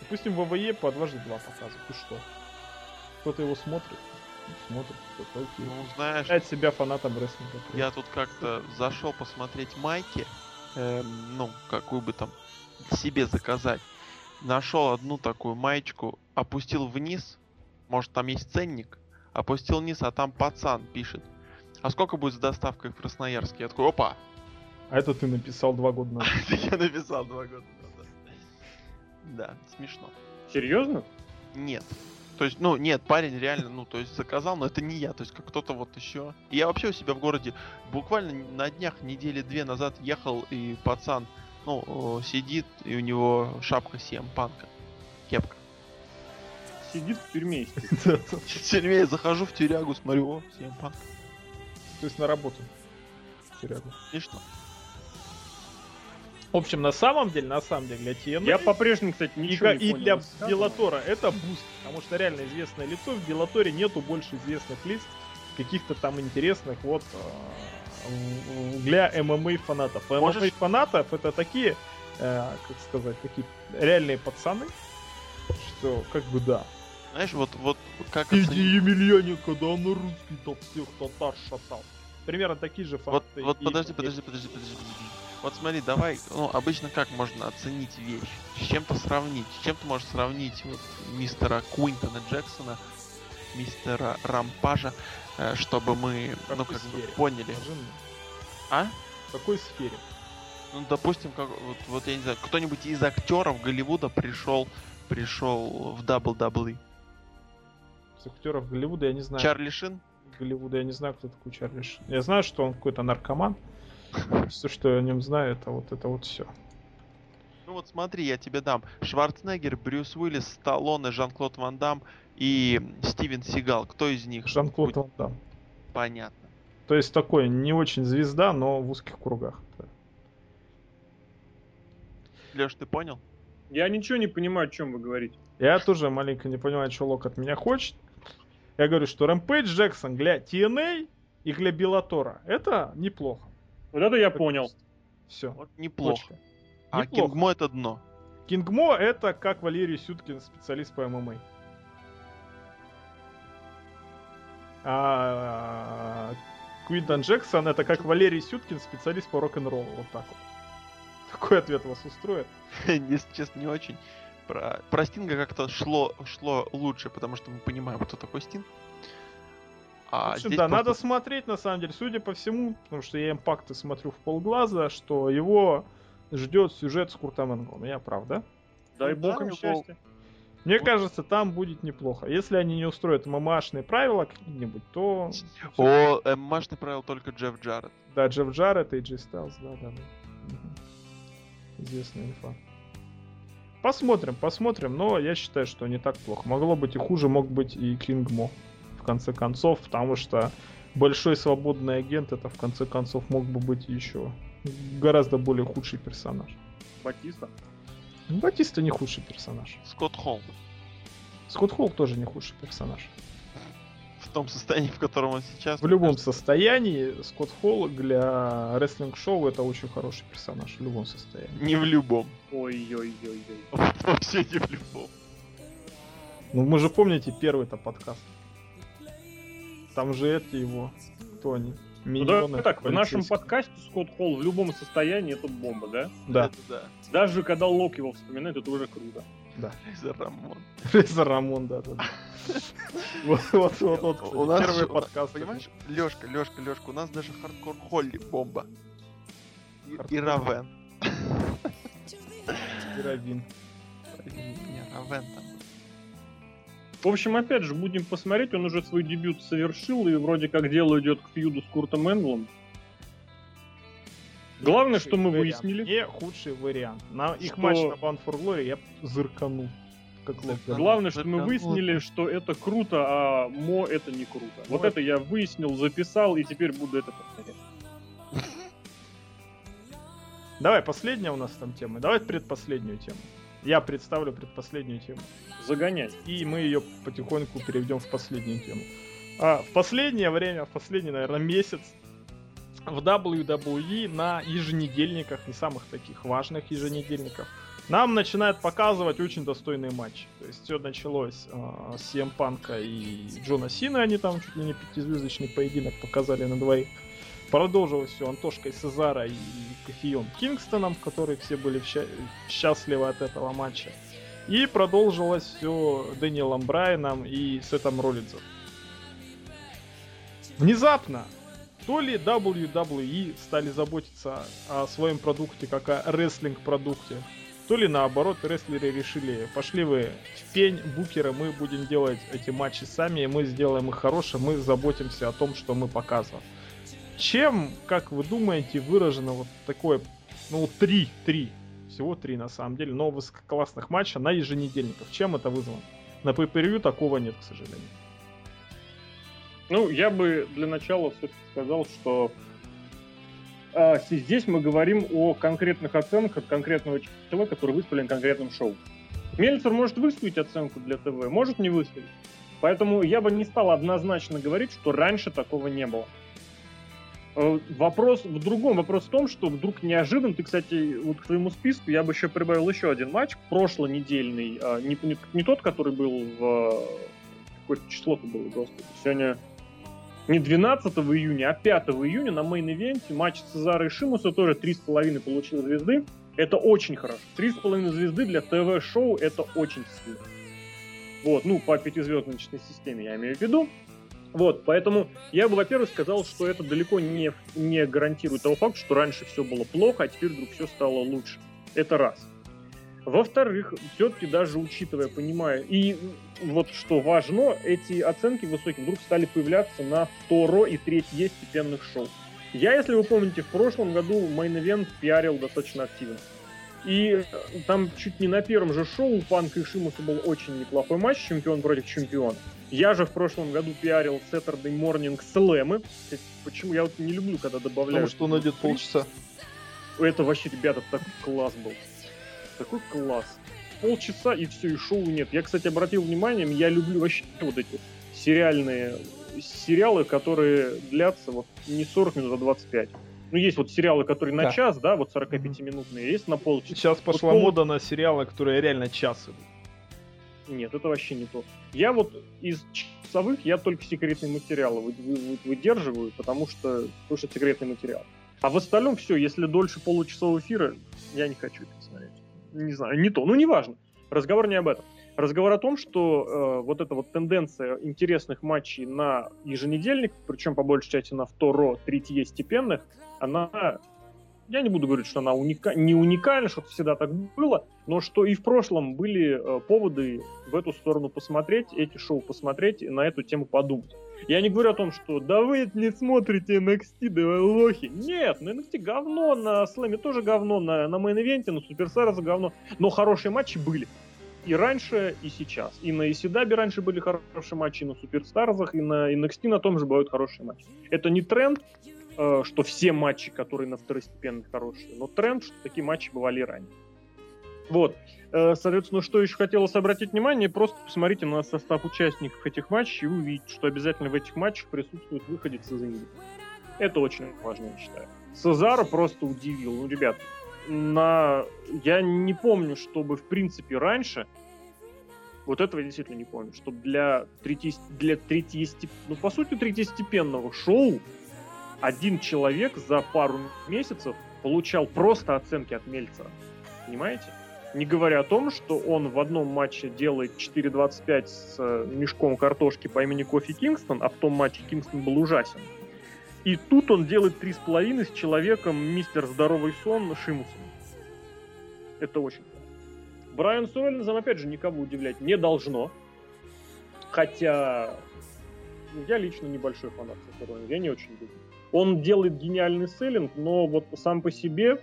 Допустим, в ВВЕ по дважды 2 показывают. И что? Кто-то его смотрит? Смотрит, окей. Ну, знаешь, Считает себя фанатом рестлинга. Я тут как-то зашел посмотреть майки эм, ну, какую бы там себе заказать. Нашел одну такую маечку, опустил вниз, может там есть ценник, опустил вниз, а там пацан пишет. А сколько будет с доставкой в Красноярске? Я такой, опа! А это ты написал два года назад. Это я написал два года назад. Да, смешно. Серьезно? Нет. То есть, ну, нет, парень реально, ну, то есть заказал, но это не я, то есть как кто-то вот еще. И я вообще у себя в городе буквально на днях, недели две назад ехал, и пацан, ну, о, сидит, и у него шапка Панка. Кепка. Сидит в тюрьме. В тюрьме я захожу в тюрягу, смотрю, о, CM Punk. То есть на работу. Тюрягу. Смешно. В общем, на самом деле, на самом деле, для TNA Я по-прежнему, кстати, и, ничего га- не и понял для. Bellator 'а это буст, потому что реально известное лицо, в Bellator 'е нету больше известных лиц, каких-то там интересных, вот, э, для ММА фанатов. ММА фанатов это такие, э, как сказать, такие реальные пацаны, что как бы да. Знаешь, вот, вот как оценить- Емельяне, когда он русский, то всех татар шатал. Примерно такие же Вот, факты. вот и- подожди, подожди, подожди, подожди, подожди. Вот смотри, давай, ну, обычно как можно оценить вещь? С чем-то сравнить? С чем ты можешь сравнить вот мистера Куинтона Джексона, мистера Рампажа, э, чтобы мы, ну, как бы поняли. А? В какой сфере? Ну, допустим, как, вот, вот я не знаю, кто-нибудь из актеров Голливуда пришел, пришел в WWE. С актеров Голливуда я не знаю. Чарли Шин? Голливуда я не знаю, кто такой Чарли Шин. Я знаю, что он какой-то наркоман. Все, что я о нем знаю, это вот это вот все. Ну вот смотри, я тебе дам. Шварценеггер, Брюс Уиллис, Сталлоне, Жан-Клод Ван Дам и Стивен Сигал. Кто из них? Жан-Клод будет Ван Дам. Понятно. То есть такой не очень звезда, но в узких кругах. Леш, ты понял? Я ничего не понимаю, о чем вы говорите. Я тоже маленько не понимаю, что Лок от меня хочет. Я говорю, что Рэмпейдж Джексон для TNA и для Беллатора это неплохо. Вот это я понял. Все. Вот неплохо. А Неплохо. Кингмо это дно. Кингмо это как Валерий Сюткин, специалист по ММА. А Квинтон Джексон это как Валерий Сюткин, специалист по рок-н-роллу. Вот так вот. Такой ответ вас устроит? Если честно, не очень. Про, про Стинга как-то шло, шло лучше, потому что мы понимаем, кто такой Стинг. В А общем, здесь да, надо смотреть, на самом деле, судя по всему, потому что я импакты смотрю в полглаза, что его ждет сюжет с Куртом Энглом. Я прав, да? Дай Ну бог да, им счастья. Мне Вот. кажется, там будет неплохо. Если они не устроят ММАшные правила какие-нибудь, то... О, ММАшный правил только Джефф Джаред. Да, Джефф Джаред и Джей Стайлз, да, да, да. Известная инфа. Посмотрим, посмотрим, но я считаю, что не так плохо. Могло быть и хуже, мог быть и Кинг Мо, в конце концов, потому что большой свободный агент это в конце концов мог бы быть еще гораздо более худший персонаж. Батиста. Ну, Батиста не худший персонаж. Скотт Холл. Скотт Холл тоже не худший персонаж. В том состоянии, в котором он сейчас. В любом состоянии Скотт Холл для рестлинг-шоу это очень хороший персонаж. В любом состоянии. Не в любом. Ой-ой-ой-ой. Вообще не в любом. Ну, мы же помните первый-то подкаст. Там же эти его, кто они? Ну да, Миньоны так, в нашем подкасте Скотт Холл в любом состоянии это бомба, да? Да, Это да. Даже когда Лок его вспоминает, это уже круто. да. Рейзор Рамон. Рейзор Рамон, да, да. Вот, вот, вот, вот, У нас первый подкаст. Понимаешь, Лешка, Лешка, Лешка, у нас даже хардкор Холли бомба. И- И. Равен. Рейвен. Не, Равен там. В общем, опять же, будем посмотреть, он уже свой дебют совершил, и вроде как дело идет к фьюду с Куртом Энглом. Главное, что мы Вариант. выяснили, Не худший вариант. На их Что- матч на Bound for Glory я зыркану. Как Зыркану. главное, что мы Зырканул. выяснили, что это круто, а Мо это не круто. Вот Мо это я выяснил, записал, и теперь буду это повторять. Давай, последняя у нас там тема. Давай предпоследнюю тему. Я представлю предпоследнюю тему. Загонять. и мы ее потихоньку переведем в последнюю тему. А, в последнее время, в последний, наверное, месяц в WWE на еженедельниках, не самых таких важных еженедельниках, нам начинают показывать очень достойные матчи. То есть все началось а, с CM Панка и Джона Сина, они там чуть ли не пятизвездочный поединок показали на двоих. Продолжилось все Антошкой Сезара и Кофеем Кингстоном, которые все были счастливы от этого матча. И продолжилось все Дэниелом Брайаном и Сетом Роллинзом. Внезапно то ли WWE стали заботиться о своем продукте как о рестлинг-продукте, то ли наоборот рестлеры решили, пошли вы в пень, букеры, мы будем делать эти матчи сами, мы сделаем их хорошие, мы заботимся о том, что мы показываем. Чем, как вы думаете, выражено вот такое, ну, три, три, всего три на самом деле, но высококлассных матча на еженедельников? Чем это вызвано? На pay такого нет, к сожалению. Ну, я бы для начала все-таки сказал, что э, здесь мы говорим о конкретных оценках конкретного человека, который выступил на конкретном шоу. Мельцер может выставить оценку для ТВ, может не выставить. Поэтому я бы не стал однозначно говорить, что раньше такого не было. Э, вопрос в другом. Вопрос в том, что вдруг неожиданно, ты, кстати, вот к твоему списку я бы еще прибавил еще один матч, прошлонедельный, а, не, не, не тот, который был в... Какое-то число-то было, господи. Сегодня не 12 июня, а 5 июня на main event'е матч Цезара и Шимуса тоже 3,5 получил звезды. Это очень хорошо. 3,5 звезды для ТВ-шоу это очень сильно. Вот, ну, по пятизвездочной системе я имею в виду. Вот, поэтому я бы, во-первых, сказал, что это далеко не, не гарантирует того факта, что раньше все было плохо, а теперь вдруг все стало лучше. Это раз. Во-вторых, все-таки даже учитывая, понимая, и вот что важно, эти оценки высокие вдруг стали появляться на второ и третье степенных шоу. Я, если вы помните, в прошлом году Main Event пиарил достаточно активно. И там чуть не на первом же шоу у Панка и Шимуса был очень неплохой матч, чемпион против чемпиона. Я же в прошлом году пиарил Saturday Morning Слэмы. Почему я вот не люблю, когда добавляют... Потому что он идет полчаса. Это вообще, ребята, такой класс был такой класс. Полчаса и все, и шоу нет. Я, кстати, обратил внимание, я люблю вообще вот эти сериальные сериалы, которые длятся вот не 40 минут, а 25. Ну, есть вот сериалы, которые на да. час, да, вот 45-минутные, есть на полчаса. Сейчас пошла вот мода на сериалы, которые реально час идут. Нет, это вообще не то. Я вот из часовых, я только секретные материалы выдерживаю, потому что, потому что секретный материал. А в остальном все, если дольше получасового эфира, я не хочу это смотреть не знаю, не то, ну неважно. Разговор не об этом. Разговор о том, что э, вот эта вот тенденция интересных матчей на еженедельник, причем по большей части на второ, третье степенных, она, я не буду говорить, что она уника... не уникальна, что всегда так было, но что и в прошлом были э, поводы в эту сторону посмотреть, эти шоу посмотреть и на эту тему подумать. Я не говорю о том, что да вы не смотрите NXT, да вы лохи. Нет, на NXT говно, на Слэме тоже говно, на, на main event'е, на Суперстарзе говно. Но хорошие матчи были. И раньше, и сейчас. И на ECW раньше были хорошие матчи, и на Суперстарзах, и на NXT на том же бывают хорошие матчи. Это не тренд, что все матчи, которые на второстепенных хорошие, но тренд, что такие матчи бывали ранее. Вот. Э, соответственно, что еще хотелось обратить внимание, просто посмотрите на состав участников этих матчей и увидите, что обязательно в этих матчах присутствует выходец из Индии. Это очень важно, я считаю. Сезаро просто удивил. Ну, ребят, на... я не помню, чтобы, в принципе, раньше вот этого я действительно не помню, что для, третье... для третьестеп... ну, по сути, третьестепенного шоу один человек за пару месяцев получал просто оценки от Мельцера. Понимаете? Не говоря о том, что он в одном матче делает 4.25 с э, мешком картошки по имени Кофи Кингстон, а в том матче Кингстон был ужасен. И тут он делает 3,5 с человеком мистер Здоровый Сон Шимусом. Это очень плохо. Брайан Суэллинзом, опять же, никого удивлять не должно. Хотя я лично небольшой фанат Сафарона, я не очень люблю. Он делает гениальный селлинг, но вот сам по себе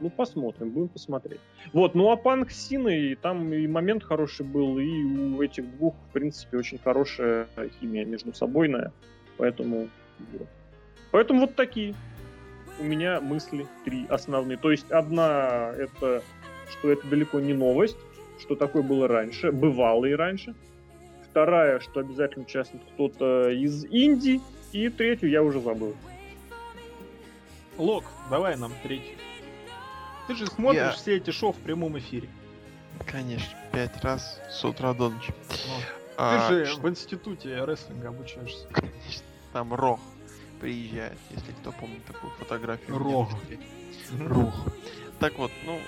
ну, посмотрим, будем посмотреть. Вот, ну а Панк с Синой, там и момент хороший был, и у этих двух, в принципе, очень хорошая химия между собойная. Поэтому... Поэтому вот такие у меня мысли три основные. То есть одна это, что это далеко не новость, что такое было раньше, бывало и раньше. Вторая, что обязательно участвует кто-то из Индии. И третью я уже забыл. Лок, давай нам третью. Ты же смотришь я... все эти шоу в прямом эфире. Конечно, пять раз с утра до ночи. Ну, а, ты же что... в институте рестлинга обучаешься. Конечно, там Рох. приезжает, если кто помнит такую фотографию. Рог. Рух. Так вот, ну,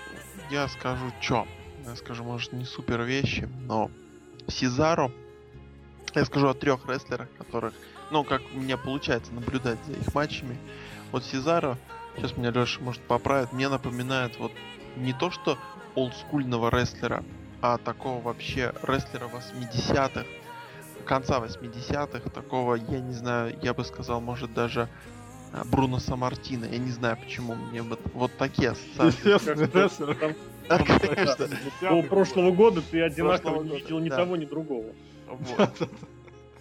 я скажу чё. Я скажу, может, не супер вещи, но Сизаро, я скажу о трех рестлерах, которых, ну, как у меня получается наблюдать за их матчами. Вот Сизаро, сейчас меня Леша может поправит, мне напоминает вот не то, что олдскульного рестлера, а такого вообще рестлера 80-х, конца 80-х, такого, я не знаю, я бы сказал, может даже а, Бруно Самартино. Я не знаю, почему мне вот, вот такие ассоциации. Естественно, рестлер. Да, конечно. До прошлого года ты одинаково не видел ни того, ни другого. Вот.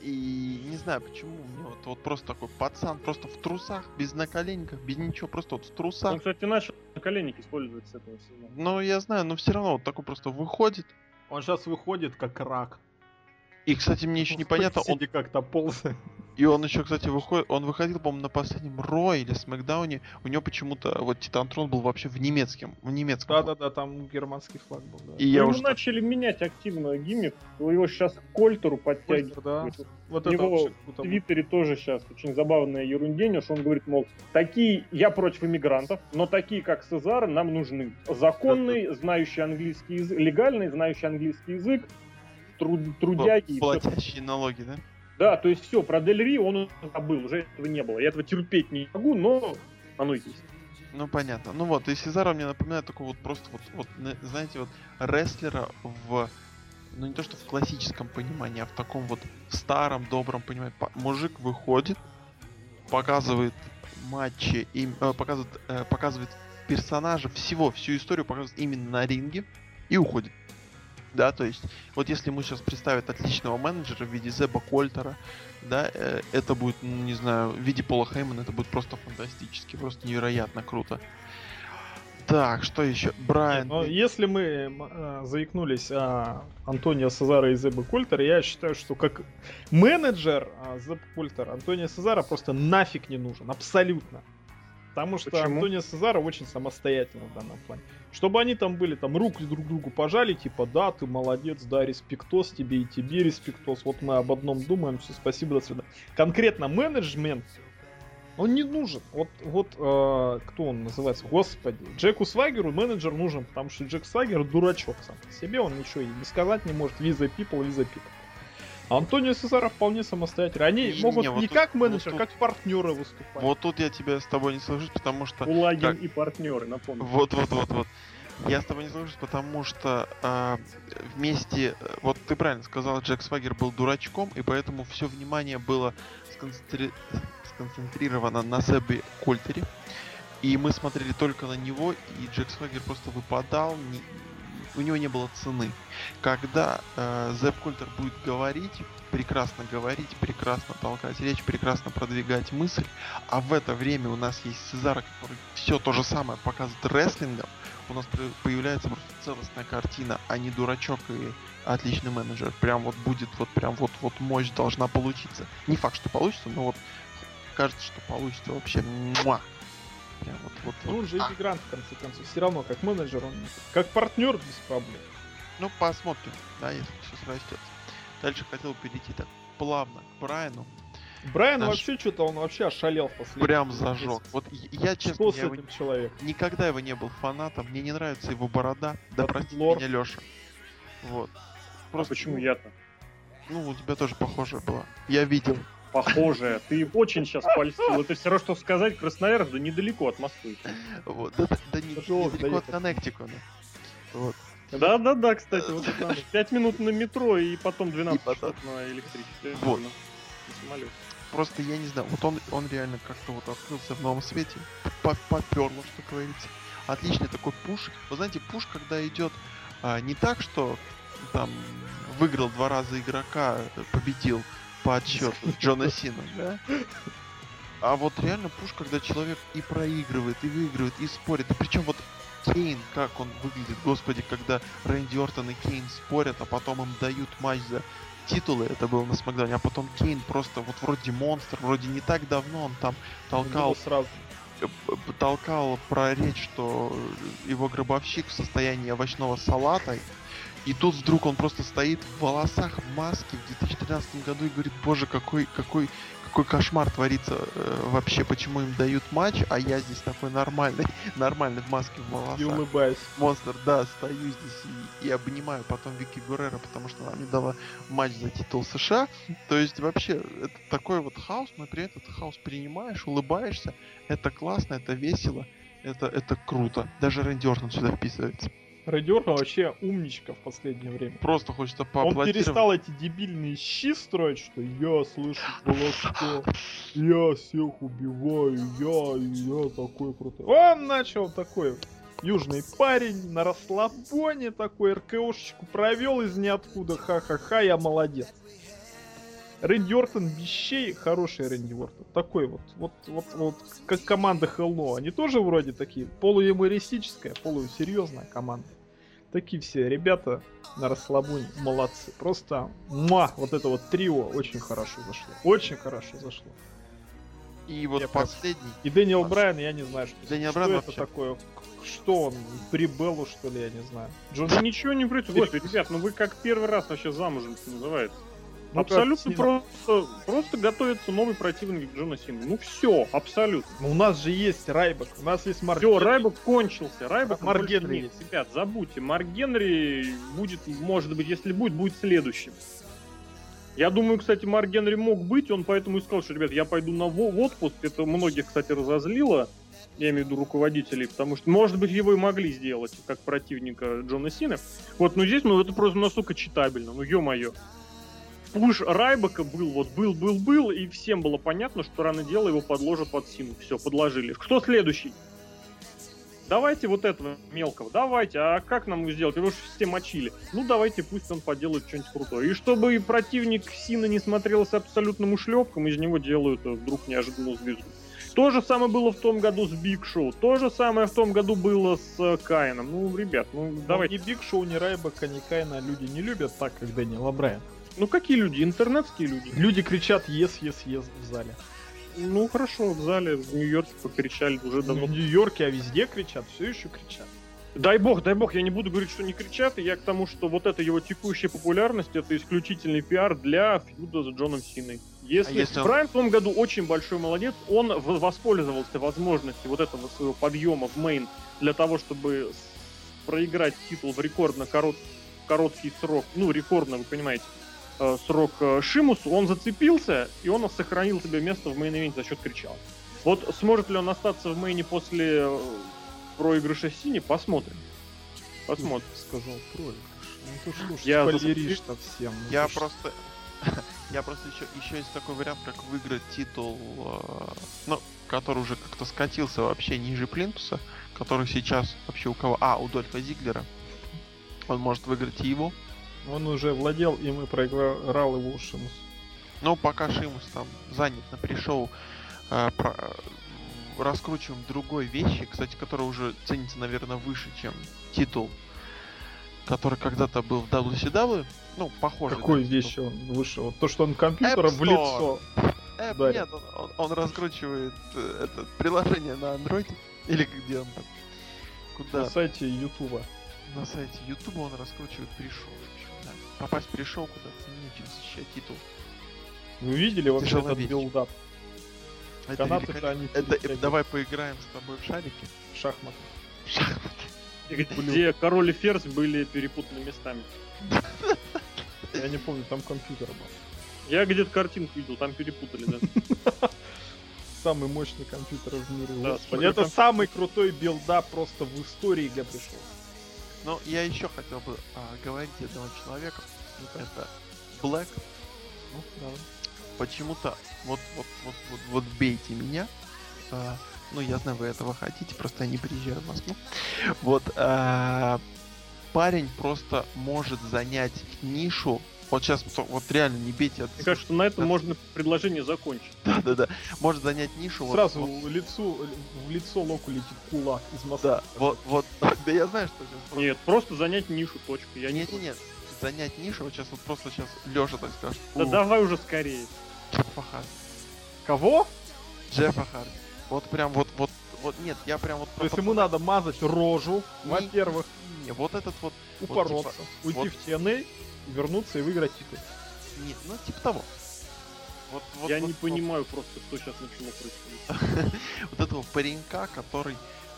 И не знаю почему, мне вот, вот просто такой пацан, просто в трусах, без наколенников, без ничего, просто вот в трусах. Он, кстати, начал наколенник использовать с этого сезона. Ну, я знаю, но все равно вот такой просто выходит. Он сейчас выходит как рак. И, кстати, мне еще непонятно, он, как-то полз. и он еще, кстати, выходит, он выходил, по-моему, на последнем Ро или Смакдауне, у него почему-то вот Титантрон был вообще в немецком, в немецком. Да-да-да, там германский флаг был, да. И я Ну, уже начали менять активно гиммик. Его сейчас к Кольтеру подтягивают. Кольтер, да. Вот У это него вообще в. Твиттере тоже сейчас очень забавная ерундень, что он говорит, мол, такие, я против иммигрантов, но такие, как Сезар, нам нужны. Законный, знающий английский язык, легальный, знающий английский язык, труд- трудяги. и платящие налоги, да? Да, то есть все, про Дель Ри он забыл, уже этого не было. Я этого терпеть не могу, но оно есть. Ну понятно. Ну вот, и Сезаро мне напоминает такой вот просто вот, вот, на- знаете, вот рестлера в ну не то что в классическом понимании, а в таком вот старом, добром понимании. По- Мужик выходит, показывает матчи, им, э, показывает, э, показывает персонажа, всего, всю историю показывает именно на ринге и уходит. Да, то есть, вот если ему сейчас представят отличного менеджера в виде Зеба Кольтера, да, э, это будет, ну, не знаю, в виде Пола Хеймана, это будет просто фантастически, просто невероятно круто. Так, что еще? Брайан. Но если мы э, заикнулись о Антонио Сезаро и Зебе Кольтер, я считаю, что как менеджер а, Зеб Кольтер Антонио Сезаро просто нафиг не нужен, абсолютно. Потому что Почему? Антонио Сезаро очень самостоятельно в данном плане. Чтобы они там были, там руки друг другу пожали, типа, да, ты молодец, да, респектос тебе и тебе респектос, вот мы об одном думаем, все, спасибо, до свидания. Конкретно менеджмент, он не нужен. Вот, вот э, кто он называется? Господи. Джеку Свагеру менеджер нужен, потому что Джек Свагер дурачок сам по себе, он ничего и не сказать не может. Виза people, виза people. Антонио Сезаро вполне самостоятельный. Они Не, могут вот не тут- как вот менеджер, тут- как партнеры выступать. Вот тут я тебя с тобой не соглашусь, потому что Кулагин как- и партнеры, напомню. Вот, вот, вот, вот. Я с тобой не соглашусь, потому что а, вместе, э, вот ты правильно сказал, Джек Свагер был дурачком, и поэтому все внимание было сконцентри- сконцентрировано на Зебе Кольтере. И мы смотрели только на него, и Джек Свагер просто выпадал, не- у него не было цены. Когда э, Зеб Кольтер будет говорить, прекрасно говорить, прекрасно толкать речь, прекрасно продвигать мысль, а в это время у нас есть Сезар, который все то же самое показывает рестлингом, у нас появляется просто целостная картина, а не дурачок и отличный менеджер. Прям вот будет, вот прям вот, вот мощь должна получиться. Не факт, что получится, но вот кажется, что получится вообще. Муа! Прям вот, вот, Ну, вот. он же А, иммигрант, в конце концов. Все равно, как менеджер, он как партнер без проблем. ну, посмотрим, да, если все срастется. Дальше хотел перейти так плавно к Брайану. Брайан Наш- вообще что-то, он вообще ошалел в последние Прям зажег. Вот я- честно, Что с я его этим человеком? никогда его не был фанатом. Мне не нравится его борода. Да Да прости лор. меня, Леша. Вот. А почему я-то? Ну, у тебя тоже похожая была. Я видел. Похожая. Ты очень сейчас польстил. Это все равно, что сказать, Красноярск, да недалеко от Москвы. Вот. Да, да, да не, недалеко от доехать. Коннектикуна. Вот. Да-да-да, кстати, вот это надо. Пять минут на метро и потом 12 И потом. на электричестве. Вот. На самолете. Просто я не знаю, вот он, он реально как-то вот открылся в новом свете, по- поперло, что говорится. Отличный такой пуш. Вы знаете, пуш, когда идет а, не так, что там выиграл два раза игрока, победил по отсчету Джона Сина, да? А вот реально пуш, когда человек и проигрывает, и выигрывает, и спорит. И причем вот Кейн, как он выглядит, господи, когда Рэнди Ортон и Кейн спорят, а потом им дают матч за титулы, это было на Смакдауне, а потом Кейн просто вот вроде монстр, вроде не так давно он там толкал, Было сразу. э, толкал про речь, что его гробовщик в состоянии овощного салата, и тут вдруг он просто стоит в волосах, в маске в 2013 году и говорит, боже, какой, какой, какой кошмар творится э, вообще, почему им дают матч, а я здесь такой нормальный, нормальный в маске в волосах. И улыбаюсь. Монстр, да, стою здесь и, и обнимаю потом Вики Гурера, потому что она мне дала матч за титул США. То есть вообще это такой вот хаос, но при этом этот хаос принимаешь, улыбаешься. Это классно, это весело, это, это круто. Даже Рэнди Ортон сюда вписывается. Рэнди Ортон вообще умничка в последнее время. Просто хочется Он поаплодировать. перестал эти дебильные щи строить, что я слышу голоско, я всех убиваю, я, я такой крутой. Он начал такой южный парень на расслабоне такой РКОшечку провел из ниоткуда, ха-ха-ха, я молодец. Рэнди Ортон без щей, хороший Рэнди Ортон. Такой вот, вот, вот, вот, как команда Hell No. Они тоже вроде такие полуюмористическая, полусерьезная команда. Такие все ребята на расслабоне молодцы. Просто муа, вот это вот трио очень хорошо зашло. Очень хорошо зашло. И вот Я прям- последний. И Дэниел Брайан, я не знаю, что, Дэниел что Брайан это вообще- такое. Что он, при Беллу, что ли, я не знаю. Джон Да ничего не происходит. Господи, ребят, ну вы как первый раз вообще замужем, что называется. Ну, абсолютно как просто, просто готовится новый противник Джона Сина. Ну все, абсолютно. Ну, у нас же есть Райбок, у нас есть Марк Все. Райбок кончился. Райбок Марк больше Генри нет. Ребят, забудьте. Марк Генри будет, может быть, если будет, будет следующим. Я думаю, кстати, Марк Генри мог быть, он поэтому и сказал, что, ребят, я пойду на в отпуск. Это многих, кстати, разозлило. Я имею в виду руководителей, потому что, может быть, его и могли сделать как противника Джона Сина. Вот, но здесь, ну, это просто настолько читабельно, ну, ё-моё. Пуш Райбека был, вот, был, был, был, и всем было понятно, что рано дело его подложат под Сину. Все, подложили. Кто следующий? Давайте вот этого мелкого, давайте. А как нам его сделать? Его же все мочили. Ну, давайте, пусть он поделает что-нибудь крутое. И чтобы и противник Сина не смотрелся абсолютным ушлепком, из него делают э, вдруг неожиданную звезду. То же самое было в том году с Биг Шоу. То же самое в том году было с э, Каином. Ну, ребят, ну, Но давайте. Ни Биг Шоу, ни Райбока, ни Кайна люди не любят так, как Дэниела Брайана. Ну, какие люди? Интернетские люди. Люди кричат «Yes, yes, yes» в зале. Ну, хорошо, в зале в Нью-Йорке покричали уже давно. в Нью-Йорке, а везде кричат, все еще кричат. Дай бог, дай бог, я не буду говорить, что не кричат, и я к тому, что вот эта его текущая популярность, это исключительный пиар для фьюда с Джоном Синой. Если, А если Брайан в том году очень большой молодец, он воспользовался возможностью вот этого своего подъема в main для того, чтобы проиграть титул в рекордно корот- короткий срок, ну, рекордно, вы понимаете, э, срок э, Шимусу, он зацепился, и он сохранил себе место в мейн за счет кричал. Вот сможет ли он остаться в мейне после э, проигрыша Сини, посмотрим. Посмотрим. Сказал проигрыш. Ну ты ж Я спойлеришь-то всем. ну Я просто... Я просто еще, еще есть такой вариант, как выиграть титул, э, ну, который уже как-то скатился вообще ниже Плинтуса, который сейчас вообще у кого? А, у Дольфа Зиглера. Он может выиграть и его. Он уже владел им и проиграл его Шимус. Но пока Шимус там занят на пришоу, э, про- э, раскручиваем другой вещи, кстати, который уже ценится, наверное, выше, чем титул, который когда-то был в WCW. Ну, похоже. Какой вещи он вышел? Вот то, что он компьютером в лицо. Э, нет, он, он- он раскручивает э, это приложение на Android. Или где он там? Куда? На сайте Ютуба. На сайте YouTube он раскручивает пришел. Попасть пришел куда-то нечем защищать титул. Вы видели вообще этот build-up? Это Канаты-то великолепно. они Это, давай поиграем с тобой в шарики. в шахматы. В шахматы. Где король и ферзь были перепутаны местами. Я не помню, там компьютер был. Я где-то картинку видел, там перепутали, да. Самый мощный компьютер в мире. Да, это самый крутой build-up просто в истории, где пришел. Но я еще хотел бы а, говорить одного человека. Это Black. Ну, давай. Почему-то вот вот вот вот, вот бейте меня. А, ну, я знаю, вы этого хотите, просто я не приезжаю в Москву. Вот а, парень просто может занять нишу. Вот сейчас вот реально не бейте от Мне кажется, что на этом можно предложение закончить. Да, да, да. Может занять нишу. вот- Сразу вот, в лицо, в лицо Локу летит кулак из Москвы. да, вот, вот, да я знаю, что сейчас. Нет, просто занять нишу, точка. Я не Нет, нет, нет. Занять нишу, вот сейчас вот просто сейчас Леша так скажет. Да «У, давай уже скорее. Джеффа Харди. Кого? Джеффа Харди. Вот прям вот, вот, вот, нет, я прям вот... То есть ему надо мазать рожу, Не- во-первых, Не, вот этот вот, упороться, типа, уйти вот- в TNA, вернуться и выиграть титул. нет, ну типа того. Вот, вот, Я вот, не вот. понимаю просто, что сейчас начало происходить. вот этого паренька, который,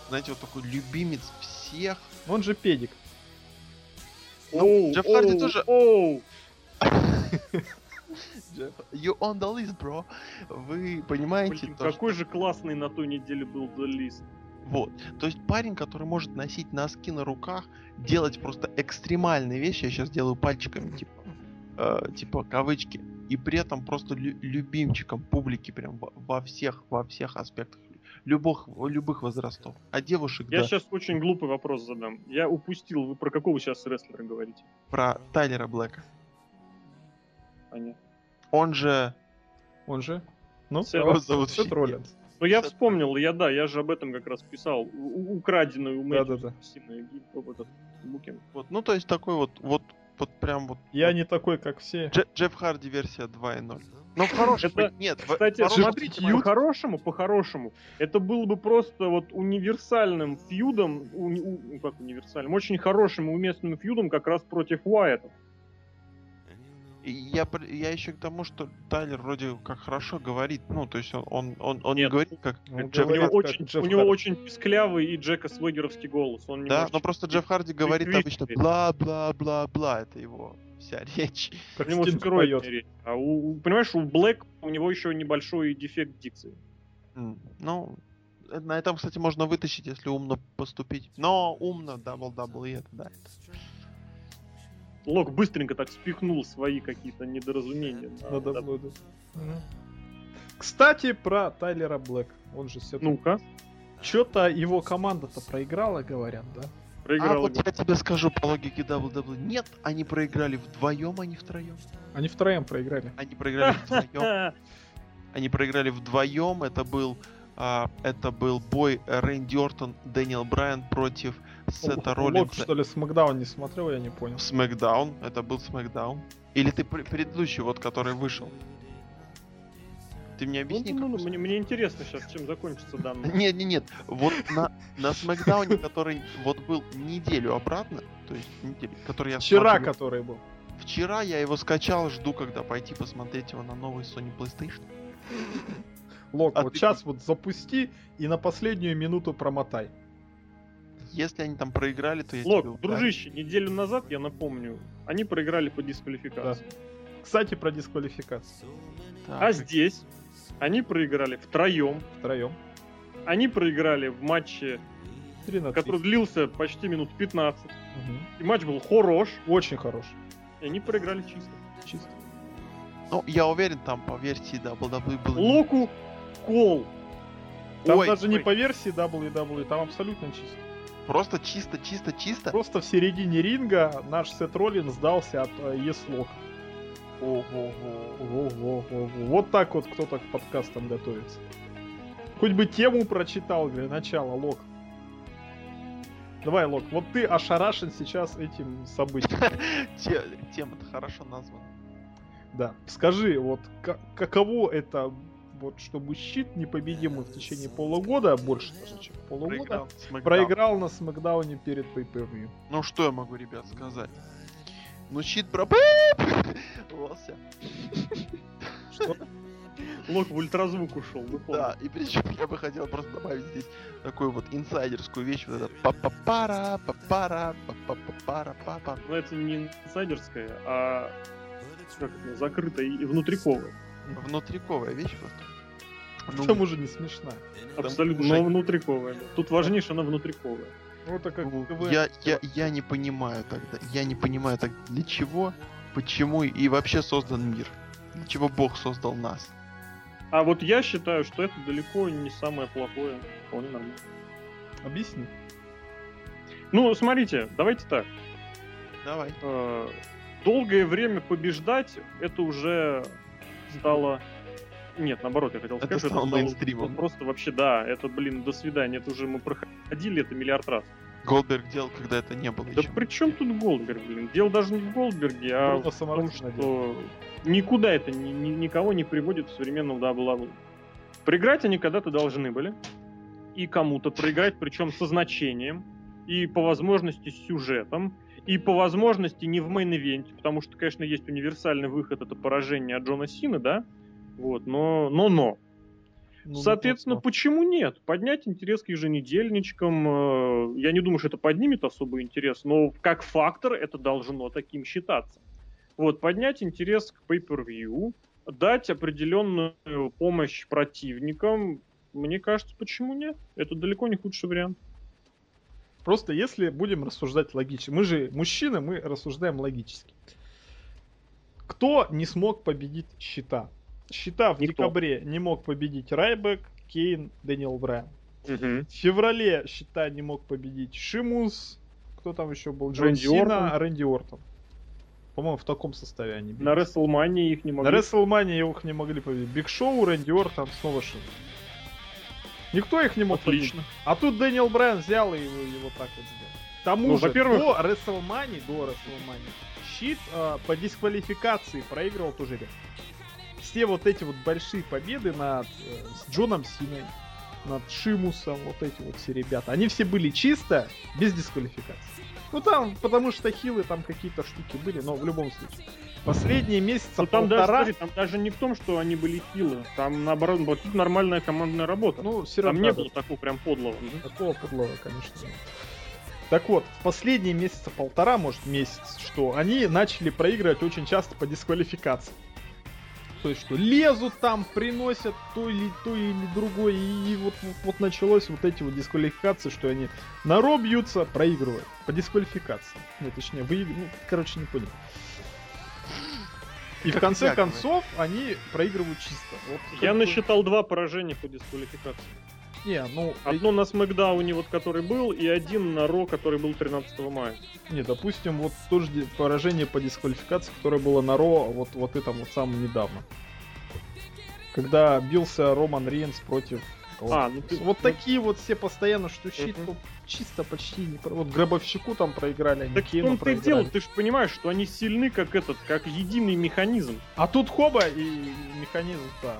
знаете, вот такой любимец всех. Он же педик. Ну, Джефф Харди тоже- Оу! You on the list, bro. Вы понимаете, Блин, то, какой что- же классный на той неделе был The List. Вот. То есть парень, который может носить носки на руках, делать просто экстремальные вещи, я сейчас делаю пальчиками, типа, э, типа кавычки, и при этом просто лю- любимчиком публики прям во, во всех, во всех аспектах любых, любых возрастов. А девушек, Я да, сейчас очень глупый вопрос задам. Я упустил, вы про какого сейчас рестлера говорите? про Тайлера Блэка. Аня? Он же... Он же. Ну, Сет- давай, зовут Сет Фи- Роллинс. Ну я вспомнил, я да, я же об этом как раз писал. У- у- украденную у. Мэтью Сина и вот этот Букин. Вот, ну, то есть такой вот, вот, вот прям вот... Я вот не такой, как все. Дже- Джефф Харди версия 2.0. Ну, в хорошем... Это, Нет, Кстати, в хорошем смотрите, по-хорошему, по-хорошему, это был бы просто вот универсальным фьюдом, уни- у- ну, как универсальным, очень хорошим и уместным фьюдом как раз против Уайта. Я, я еще к тому, что Тайлер вроде как хорошо говорит, ну, то есть он, он, он, он не говорит как, Он Джефф говорит, него, как очень, Джефф у него Харди. очень писклявый и Джека Свегеровский голос. Он Да, немножечко- но просто Джефф Харди говорит Твит- обычно бла-бла-бла-бла, это его вся речь. Как у него речь. А у, понимаешь, у Блэк у него еще небольшой дефект дикции. М, Ну, э, на этом, кстати, можно вытащить, если умно поступить. Но умно, дабл-дабл, и это, да. это. Лок быстренько так спихнул свои какие-то недоразумения. на- Надо да. будет. Мгм. Кстати, про Тайлера Блэк. Он же Сет Ну-ка, Что-то его команда-то проиграла, говорят, да? А проиграл. вот я тебе скажу по логике WWE. Нет, они проиграли вдвоем, а не втроем. Они втроем проиграли. Они проиграли вдвоем. Они проиграли вдвоем. Это был а, это был бой Рэнди Ортон, Дэниел Брайан против Сета Лок, Роллинса. что ли, Смакдаун не смотрел, я не понял. Смакдаун. Это был Смакдаун. Или ты пр- предыдущий, вот который вышел? Ты мне Ну, объясни, ну, ну, какой мне, мне интересно сейчас, чем закончится данный. Нет, нет, нет. Вот на, на Смакдауне, который вот был неделю обратно, то есть неделю, который я Вчера, который был. Вчера я его скачал, жду, когда пойти посмотреть его на новый Sony PlayStation. Лок, А вот ты- сейчас вот запусти и на последнюю минуту промотай. Если они там проиграли, то я Лок, тебе дружище, неделю назад, я напомню, они проиграли по дисквалификации. Кстати, про дисквалификацию. Так, А здесь они проиграли втроем. Втроем. Они проиграли в матче, 3 на 3. который длился почти минут 15. Мгм. И матч был хорош. Очень хорош. И они проиграли чисто. Чисто. Ну, я уверен, там по версии WWE было... не- Локу кол. Там Ой, даже не ой. по версии WWE, там абсолютно чисто. Просто чисто, чисто, чисто. Просто в середине ринга наш Сет Роллин сдался от э, Еслок. Ого-го. Вот так вот кто-то к подкастам готовится. Хоть бы тему прочитал, говорю, начало, Лок. Давай, Лок, вот ты ошарашен сейчас этим событием. Те- Тема-то хорошо названа. Да. Скажи, вот ка- каково это, вот чтобы щит непобедимый в течение полугода, больше даже, чем полугода, Проиграл проиграл на Смакдауне перед pay Ну, что я могу, ребят, сказать? Ну, щит про... Лося. Что? Лок в ультразвук ушел. Да, и причем я бы хотел просто добавить здесь такую вот инсайдерскую вещь, вот это па-па-пара, па-пара, па-па-пара, папа. Но это не инсайдерская, а как это, закрытая и внутриковая. Внутриковая вещь просто. К Ну, тому же не смешная. Абсолютно, уже- но внутриковая. Тут важнейшее, она внутриковая. Ну, это как ну, КВН. я, я, я не понимаю тогда, я не понимаю так для чего, почему и вообще создан мир. Для чего Бог создал нас. А вот я считаю, что это далеко не самое плохое. Вполне нормально. Объясни. Ну, смотрите, давайте так. Давай. Э, Долгое время побеждать, это уже стало... Нет, наоборот, я хотел Это сказать, что стало это стало мейнстримом. просто вообще, да, это, блин, до свидания, это уже мы проходили это миллиард раз. Голдберг делал, когда это не было Да еще. при чем тут Голдберг, блин? Дело даже не в Голдберге, а Бруно в том, что никуда это ни- ни- никого не приводит в современном WWE. Проиграть они когда-то должны были. И кому-то проиграть, причем со значением. И по возможности с сюжетом. И по возможности не в main event'е, потому что, конечно, есть универсальный выход, это поражение от Джона Сина, да? Вот, но, но, но. Ну, Соответственно, ну, почему нет? Поднять интерес к еженедельничкам, э, я не думаю, что это поднимет особый интерес, но как фактор это должно таким считаться. Вот, поднять интерес к pay-per-view, дать определенную помощь противникам, мне кажется, почему нет? Это далеко не худший вариант. Просто если будем рассуждать логически. Мы же мужчины, мы рассуждаем логически. Кто не смог победить Щита? Щита в Никто. декабре не мог победить Райбек, Кейн, Дэниел Брайан. Мгм. В феврале Щита не мог победить Шимус. Кто там еще был? Джон Рэнди Сина, Ортон. Рэнди Ортон. По-моему, в таком составе они На бились. WrestleMania их не На могли. WrestleMania их не могли победить. Big Show, Рэнди Ортон, снова Шимус. Никто их не мог победить. Отлично. А тут Дэниел Брайан взял и его, его так вот сделал. К тому Ну, же, во-первых- до WrestleMania, до WrestleMania, Щит э, по дисквалификации проигрывал тоже. Все вот эти вот большие победы над э, с Джоном Синой, над Шимусом, вот эти вот все ребята, они все были чисто без дисквалификации. Ну там, потому что хилы там какие-то штуки были, но в любом случае. Последние Ну, там даже, полтора, смотри, там даже не в том, что они были хилы. Там, наоборот, вот тут нормальная командная работа. ну все там равно не надо- было такого прям подлого. Такого подлого, конечно, нет. Так вот, в последние месяца полтора, может месяц, что они начали проигрывать очень часто по дисквалификации. То есть, что лезут там, приносят то или то или другое, и, и вот, вот, вот началось вот эти вот дисквалификации, что они на Ро бьются, проигрывают по дисквалификации. Ну, точнее, выигрывают, ну, короче, не понял. И в Как конце якобы. концов они проигрывают чисто. Вот Я насчитал два поражения по дисквалификации. Не, ну, Одно на Смакдауне, вот который был, и один на Ро, который был 13 мая. Не, допустим, вот тоже ди- поражение по дисквалификации, которое было на Ро вот, вот это вот самое недавно. Когда бился Роман Рейнс против... А, ну ты- вот ну- такие вот все постоянно, Мгм. вот чисто почти не... про- Вот Гробовщику там проиграли, они Так Кейну проиграли. дело, ты же понимаешь, что они сильны как этот, как единый механизм. А тут хоба и механизм-то.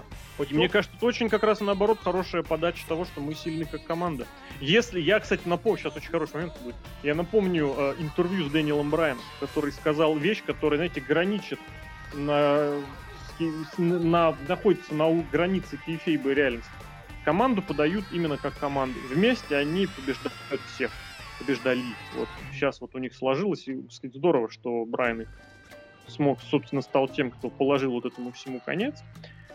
И мне кажется, это очень как раз наоборот хорошая подача того, что мы сильны как команда. Если я, кстати, напомню, сейчас очень хороший момент будет. Я напомню э, интервью с Дэниелом Брайаном, который сказал вещь, которая, знаете, граничит на, на- находится на границе кейфейба и реальности. Команду подают именно как команду. Вместе они побеждают всех. Побеждали. Вот сейчас вот у них сложилось, и, сказать, здорово, что Брайан их смог, собственно, стал тем, кто положил вот этому всему конец.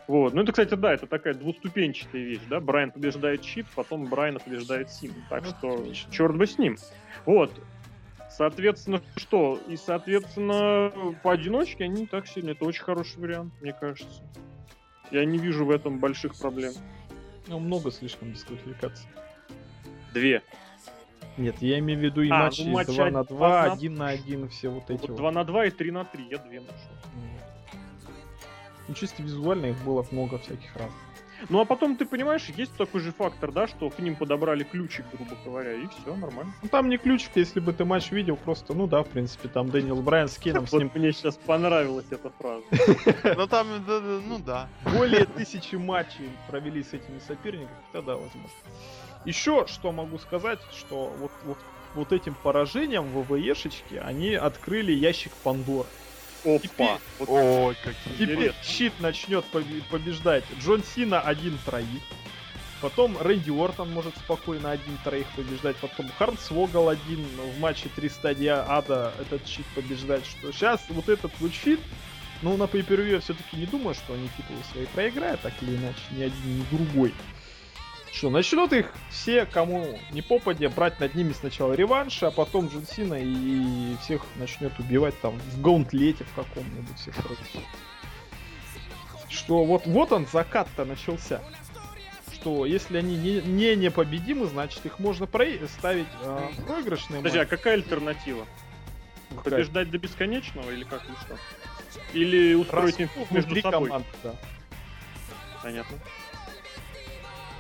Вот. Ну, это, кстати, да, это такая двуступенчатая вещь, да. Брайан побеждает Щит, потом Брайана побеждает Сим. Так Ну, что, отлично. черт бы с ним. Вот. Соответственно, что? И, соответственно, поодиночке они не так сильно. Это очень хороший вариант, мне кажется. Я не вижу в этом больших проблем. Ну, много слишком дисквалификаций. Две. Нет, я имею в виду и А, матчи ну, матчи 2 на один- 2, одна- 1 на 1, все вот эти Вот вот. два на два и три на три. Я две нашел. Ну, чисто визуально их было много всяких разных. Ну, а потом, ты понимаешь, есть такой же фактор, да, что к ним подобрали ключик, грубо говоря, и все, нормально. Ну там не ключик, если бы ты матч видел, просто, ну да, в принципе, там Дэниел Брайан с Кейном с ним мне сейчас понравилась эта фраза. Ну там, ну да. более тысячи матчей провели с этими соперниками, тогда возможно. Еще что могу сказать, что вот, вот, вот этим поражением в ВВЕшечке они открыли ящик Пандоры. Опа! Вот Ой, какие. Теперь Интересно. щит начнет побе- побеждать Джон Сина один троих. Потом Рэнди Уортон может спокойно один троих побеждать. Потом Харнсвогл один в матче 3 стадии ада этот щит побеждать. Что сейчас вот этот вот щит, ну на pay я все-таки не думаю, что они титулы свои проиграют, так или иначе, ни один, ни другой. Что, начнут их все, кому не попадя, брать над ними сначала реванш, а потом Джон Сина и всех начнет убивать там в гаунтлете в каком-нибудь всех против. Что вот, вот он закат-то начался. Что если они не, не непобедимы, значит их можно прои- ставить э, в проигрышные Подожди, а какая альтернатива? Какая? Побеждать до бесконечного или как, или что? Или устроить Раскол между собой? команд, да. Понятно.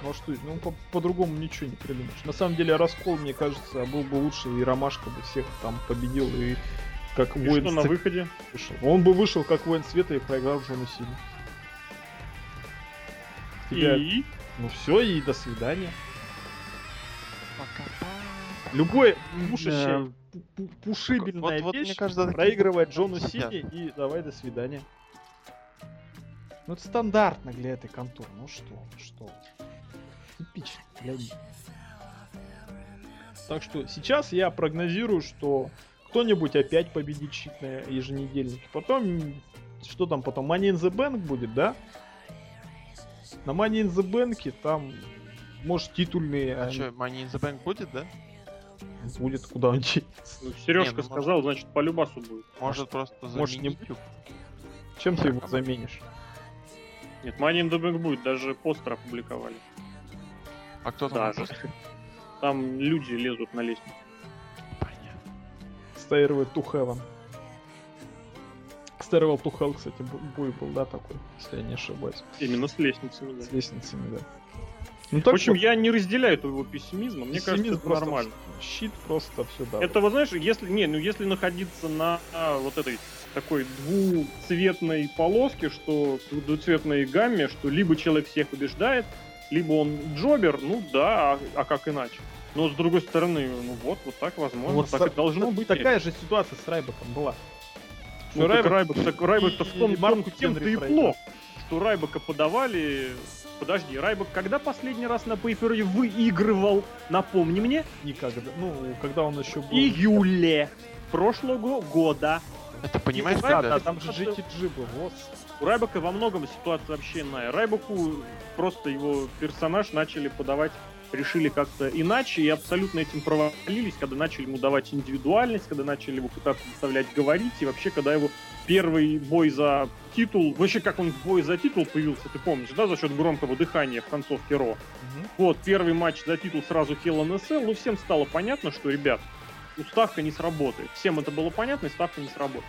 Ну а что, ну по- по-другому ничего не придумаешь. На самом деле раскол, мне кажется, был бы лучше, и Ромашка бы всех там победил, и как И воин что на Света выходе? вышел. Он бы вышел как воин света и проиграл Джону Сину. Тебя- И... Ну все, и до свидания. Пока-пока. Любой пушащая, Да. пу- пушибельная Вот- вот, вещь мне кажется, проигрывает вот Джону. Сине и давай до свидания. Ну это стандартно для этой конторы. Ну что, вы, что. Них. Так что сейчас я прогнозирую, что кто-нибудь опять победит щит на еженедельнике. Потом, что там потом, Money in the Bank будет, да? На Money in the Bank там, может, титульные А они- что, Money in the Bank будет, да? будет куда он денется. Ну, Сережка Не, ну, сказал, значит, по любасу будет. Может просто может, не заменить его? Чем ты его заменишь? Нет, Money in the Bank будет, даже постер опубликовали. А кто там? Просто? Там люди лезут на лестницу. Понятно. Stairway to Heaven. Stairwell to Hell, кстати, бой был, да, такой, если я не ошибаюсь. Именно с лестницами, да. С лестницами, да. Ну В общем, что, я не разделяю твоего пессимизма. Мне кажется, пессимизм это просто нормально. Щит просто все, да. Это, вот знаешь, если не, ну если находиться на а, вот этой такой двуцветной полоске, что в двуцветной гамме, что либо человек всех побеждает, либо он джобер, ну да, а, а как иначе? Но с другой стороны, ну вот, вот так возможно, Вот так са- и должно быть. Такая же ситуация с Райбеком была. Ну, Что так Райбек- Райбек, так Райбек-то в том, Марку тем-то и плох, что Райбека подавали... Подожди, Райбек когда последний раз на Pay выигрывал? Напомни мне. Никогда. Ну, когда он еще был... Июле прошлого года. Это понимаешь, Да, Да, когда да, это- там же GTG был, вот. У Райбека во многом ситуация вообще иная. Райбеку просто его персонаж начали подавать, решили как-то иначе и абсолютно этим провалились, когда начали ему давать индивидуальность, когда начали его пытаться заставлять говорить, и вообще, когда его первый бой за титул, вообще как он в бой за титул появился, ты помнишь, да, за счет громкого дыхания в концовке Ро. Мгм. Вот, первый матч за титул сразу a Cell, ну всем стало понятно, что, ребят, ставка не сработает. Всем это было понятно, и ставка не сработает.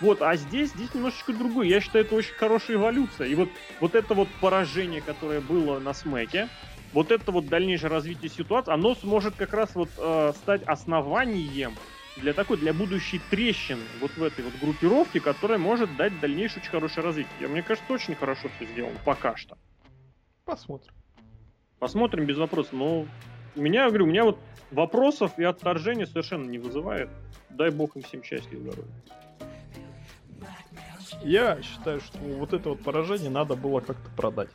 Вот, а здесь, здесь немножечко другое. Я считаю, это очень хорошая эволюция. И вот, вот это вот поражение, которое было на смеке, вот это вот дальнейшее развитие ситуации, оно сможет как раз вот э, стать основанием для такой, для будущей трещины вот в этой вот группировке, которая может дать дальнейшее очень хорошее развитие. Мне кажется, очень хорошо все сделано пока что. Посмотрим. Посмотрим без вопросов. Но у меня, говорю, у меня вот вопросов и отторжения совершенно не вызывает. Дай бог им всем счастья и здоровья. Я считаю, что вот это вот поражение надо было как-то продать.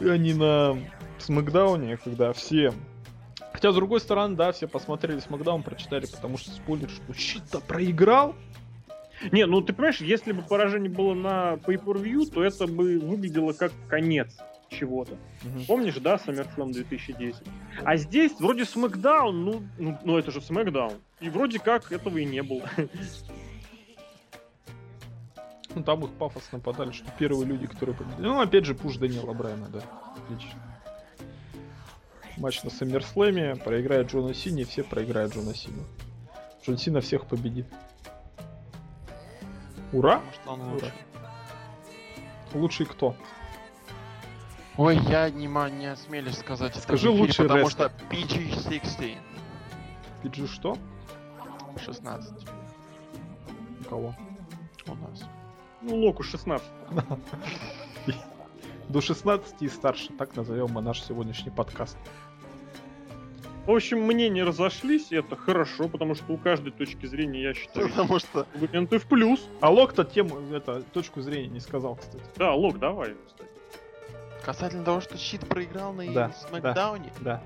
И они на Смакдауне, когда все... Хотя, с другой стороны, да, все посмотрели Смакдаун, прочитали, потому что спойлер, что щит-то проиграл. Не, ну ты понимаешь, если бы поражение было на Pay-Per-View, то это бы выглядело как конец чего-то. Помнишь, да, SummerSlam 2010? А здесь вроде SmackDown, ну, ну, ну это же SmackDown. И вроде как этого и не было. Ну, там их пафосно подали, что первые люди, которые победили. Ну, опять же, пуш Даниэла Брайана, да. Отлично. Матч на Саммерслэме, проиграет Джона Сини, все проиграют Джона Сину. Джон Сина всех победит. Ура! Может, он Ура. лучше. Лучший кто? Ой, я не, не осмелюсь сказать это Скажи эфире, лучший потому рестлер. что PG-16. PG что? 16 У кого? у нас. Ну, Локу 16. До 16 и старше, так назовем мы наш сегодняшний подкаст. В общем, мнения разошлись, и это хорошо, потому что у каждой точки зрения, я считаю, Потому что аргументы в плюс. А Лок-то тему, это, точку зрения не сказал, кстати. Да, Лок, давай, кстати. касательно того, что Щит проиграл на Да, Смакдауне. Да.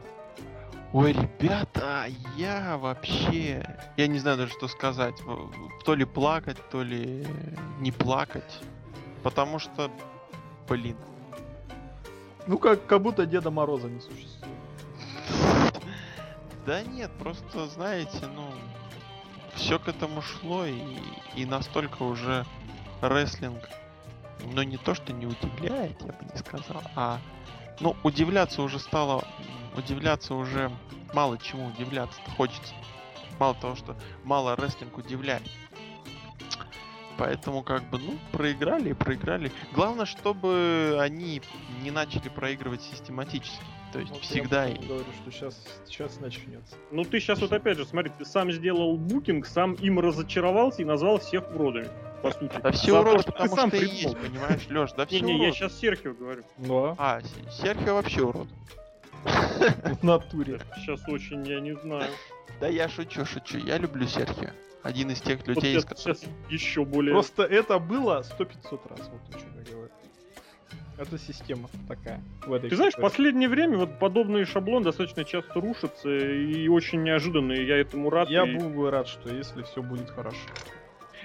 Ой, ребята, я вообще... Я не знаю даже, что сказать. То ли плакать, то ли не плакать. Потому что, блин, Ну, как, как будто Деда Мороза не существует. Да нет, просто, знаете, ну, все к этому шло, и, и настолько уже рестлинг, ну, не то, что не удивляет, я бы не сказал, а, ну, удивляться уже стало, удивляться уже, мало чему удивляться хочется. Мало того, что мало рестлинг удивляет. Поэтому, как бы, ну, проиграли и проиграли. Главное, чтобы они не начали проигрывать систематически. То есть Вот всегда я говорю, что сейчас, сейчас начнется. Ну ты сейчас вот опять же, смотри, ты сам сделал букинг, сам им разочаровался и назвал всех уродами, по сути. Да все За уроды, ты потому сам что придумал. есть, понимаешь, Леш, да все Не-не, я сейчас Серхио говорю. Ну, а? А, Серхио вообще урод. в натуре. Сейчас очень, я не знаю. Да я шучу, шучу. Я люблю Серхио. Один из тех людей, вот из которых... сейчас еще более... Просто это было 100-500 раз, вот о чем я говорю. Это система такая. Ты знаешь, в последнее время вот подобные шаблоны достаточно часто рушатся и очень неожиданные. Я этому рад. Я и- был бы рад, что если все будет хорошо.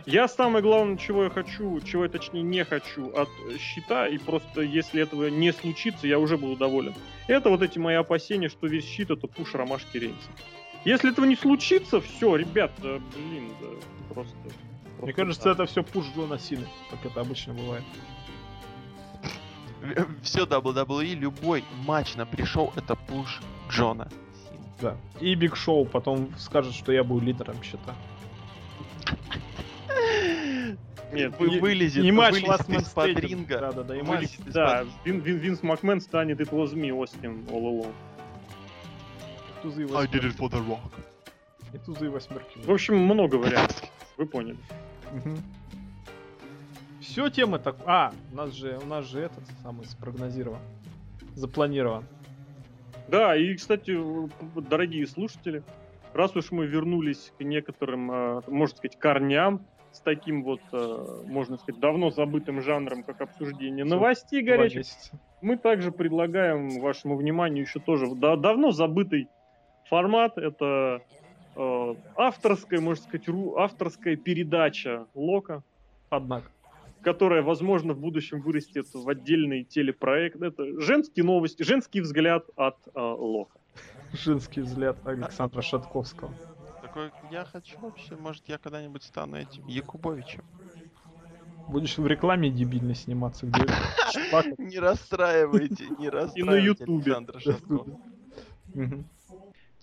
Я самое главное, чего я хочу, чего я точнее не хочу от щита, и просто если этого не случится, я уже буду доволен. Это вот эти мои опасения, что весь щит это пуш ромашки рейнса. Если этого не случится, все, ребят, да, блин, да, просто... Мне просто кажется, так. это все пуш Джона Сины, как это обычно бывает. Все WWE, любой матч на пришел, это пуш Джона. Да. И Биг Шоу потом скажет, что я был лидером счета. Нет, Вы- вылезет, и матч вылезет из-под ринга. Да, да, да, и матч. Да, Вин, Вин- Винс Макмен станет It was me, Остин, all along. I did восьмерки. it for the rock. И тузы и восьмерки. В общем, много вариантов, вы поняли. Все темы так. А, у нас же, у нас же этот самый спрогнозирован. Запланирован. Да, и, кстати, дорогие слушатели, раз уж мы вернулись к некоторым, э, можно сказать, корням, с таким вот, э, можно сказать, давно забытым жанром, как обсуждение новостей горячих, месяца. мы также предлагаем вашему вниманию еще тоже да- давно забытый формат. Это э, авторская, можно сказать, авторская передача Лока, Однако. Которая, возможно, в будущем вырастет в отдельный телепроект. Это женские новости, женский взгляд от э, Лока. Женский взгляд Александра Шатковского. Такой, я хочу вообще, может, я когда-нибудь стану этим Якубовичем. Будешь в рекламе дебильно сниматься, где Не расстраивайте, не расстраивайте Ютубе. Александра Шаткова.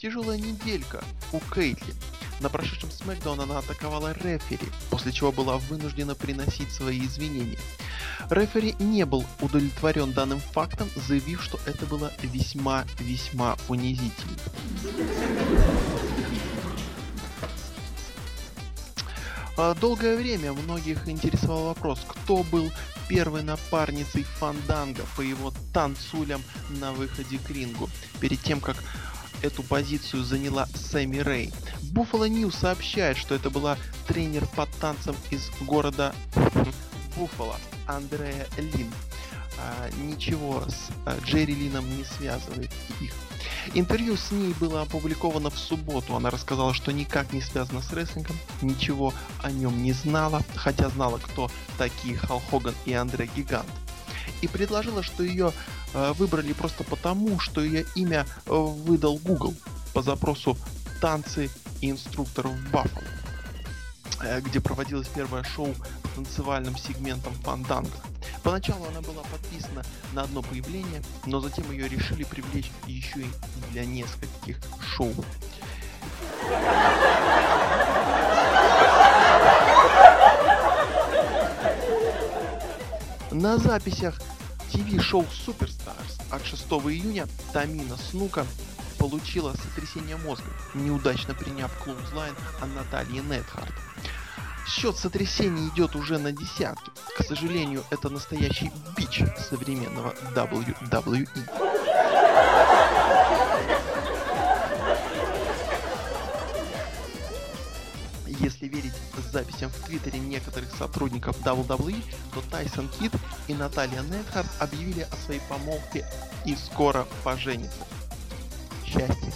Тяжелая неделька у Кейтли. На прошедшем Смакдаун она атаковала рефери, после чего была вынуждена приносить свои извинения. Рефери не был удовлетворен данным фактом, заявив, что это было весьма-весьма унизительно. А, Долгое время многих интересовал вопрос, кто был первой напарницей Фанданга по его танцулям на выходе к рингу, перед тем, как эту позицию заняла Сэмми Рэй. Buffalo News сообщает, что это была тренер по танцам из города Буффало Андреа Лин. А, ничего с а, Джерри Лином не связывает их. Интервью с ней было опубликовано в субботу. Она рассказала, что никак не связана с рестлингом, ничего о нем не знала, хотя знала, кто такие Хал Хоган и Андре Гигант. И предложила, что ее э, выбрали просто потому, что ее имя э, выдал Google по запросу «Танцы и инструктор в Баффало», э, где проводилось первое шоу с танцевальным сегментом фанданго. Поначалу она была подписана на одно появление, но затем ее решили привлечь еще и для нескольких шоу. На записях ТВ-шоу Superstars от 6 июня Тамина Снука получила сотрясение мозга, неудачно приняв клоузлайн от Натальи Нетхарт. Счет сотрясений идет уже на десятки. К сожалению, это настоящий бич современного WWE. Если верить записям в Твиттере некоторых сотрудников WWE, то Тайсон Кид и Наталья Нетхарт объявили о своей помолвке и скоро поженятся. Счастье.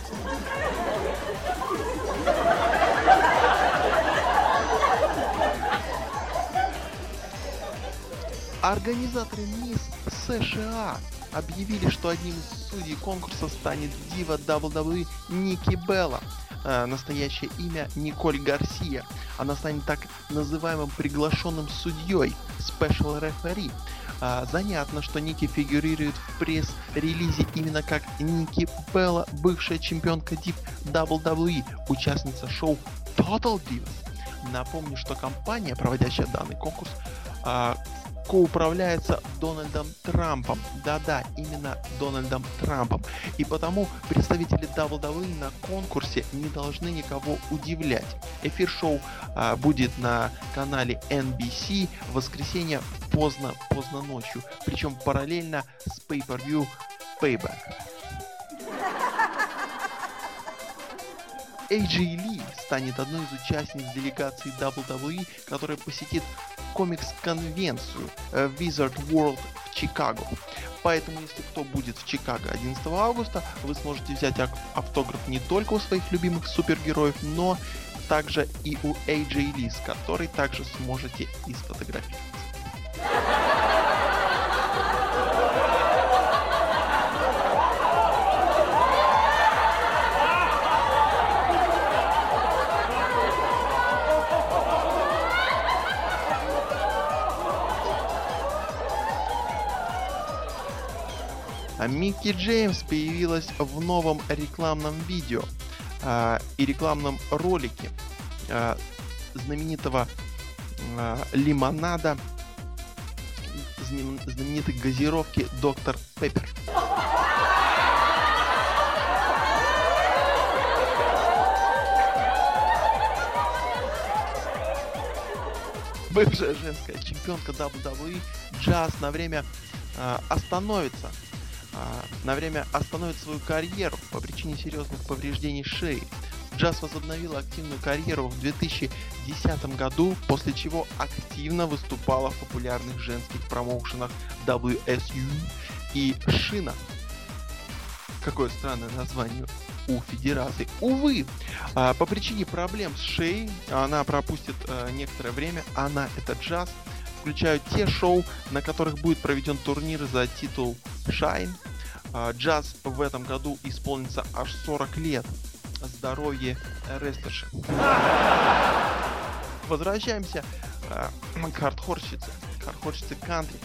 Организаторы Мисс США объявили, что одним из судей конкурса станет дива WWE Ники Белла. Э, настоящее имя Николь Гарсия. Она станет так называемым приглашенным судьей, special referee. А, занятно, что Ники фигурирует в пресс-релизе именно как Ники Белла, бывшая чемпионка Див WWE, участница шоу Total Divas. Напомню, что компания, проводящая данный конкурс, а, коуправляется Дональдом Трампом. Да-да, именно Дональдом Трампом. И потому представители WWE на конкурсе не должны никого удивлять. Эфир шоу а, будет на канале NBC в воскресенье поздно-поздно ночью. Причем параллельно с Pay-Per-View Payback. AJ Ли станет одной из участниц делегации WWE, которая посетит комикс-конвенцию э, Wizard World в Чикаго. Поэтому, если кто будет в Чикаго 11 августа, вы сможете взять автограф не только у своих любимых супергероев, но также и у AJ Lee, с которой также сможете и сфотографироваться. Микки Джеймс появилась в новом рекламном видео э, и рекламном ролике э, знаменитого э, лимонада, знаменитой газировки Доктор Пеппер. Бывшая женская чемпионка WWE Джаз на время э, остановится а, на время остановит свою карьеру по причине серьезных повреждений шеи. Джаз возобновила активную карьеру в 2010 году, после чего активно выступала в популярных женских промоушенах WSU и Шина. Какое странное название у Федерации. Увы, а, по причине проблем с шеей она пропустит а, некоторое время. Она это джаз. Включают те шоу, на которых будет проведен турнир за титул Shine. А, джаз в этом году исполнится аж 40 лет. Здоровье рестлерши. Возвращаемся э, к хардхорщице. Хардхорщице кантри.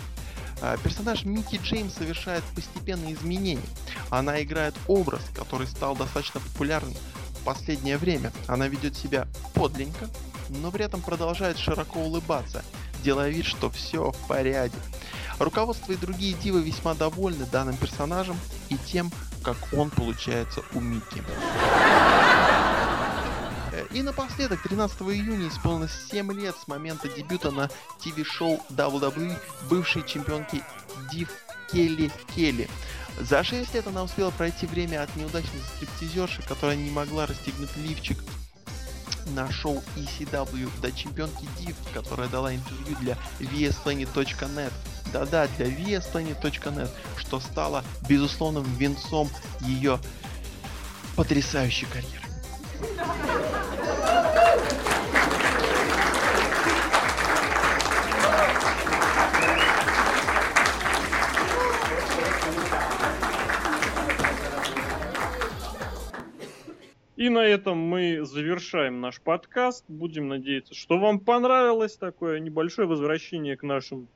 Э, персонаж Микки Джеймс совершает постепенные изменения. Она играет образ, который стал достаточно популярным в последнее время. Она ведет себя подленько, но при этом продолжает широко улыбаться, делая вид, что все в порядке. Руководство и другие дивы весьма довольны данным персонажем и тем, как он получается у Микки. И напоследок, 13 июня исполнилось 7 лет с момента дебюта на ТВ-шоу WWE бывшей чемпионки Див Келли Келли. За 6 лет она успела пройти время от неудачной стриптизерши, которая не могла расстегнуть лифчик на шоу ECW до чемпионки Див, которая дала интервью для VSPlanet.net. Да-да, для VSPlanet.net, что стало безусловным венцом ее потрясающей карьеры. И на этом мы завершаем наш подкаст. Будем надеяться, что вам понравилось такое небольшое возвращение к нашим,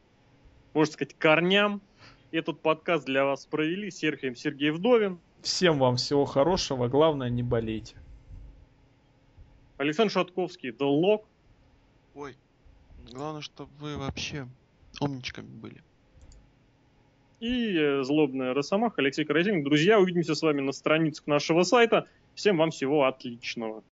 можно сказать, корням. Этот подкаст для вас провели Серхием Сергей Вдовин. Всем вам всего хорошего, главное не болейте. Александр Шатковский, The Lock. Ой, главное, чтобы вы вообще умничками были. И э, злобная Росомаха Алексей Каразин. Друзья, увидимся с вами на страницах нашего сайта. Всем вам всего отличного.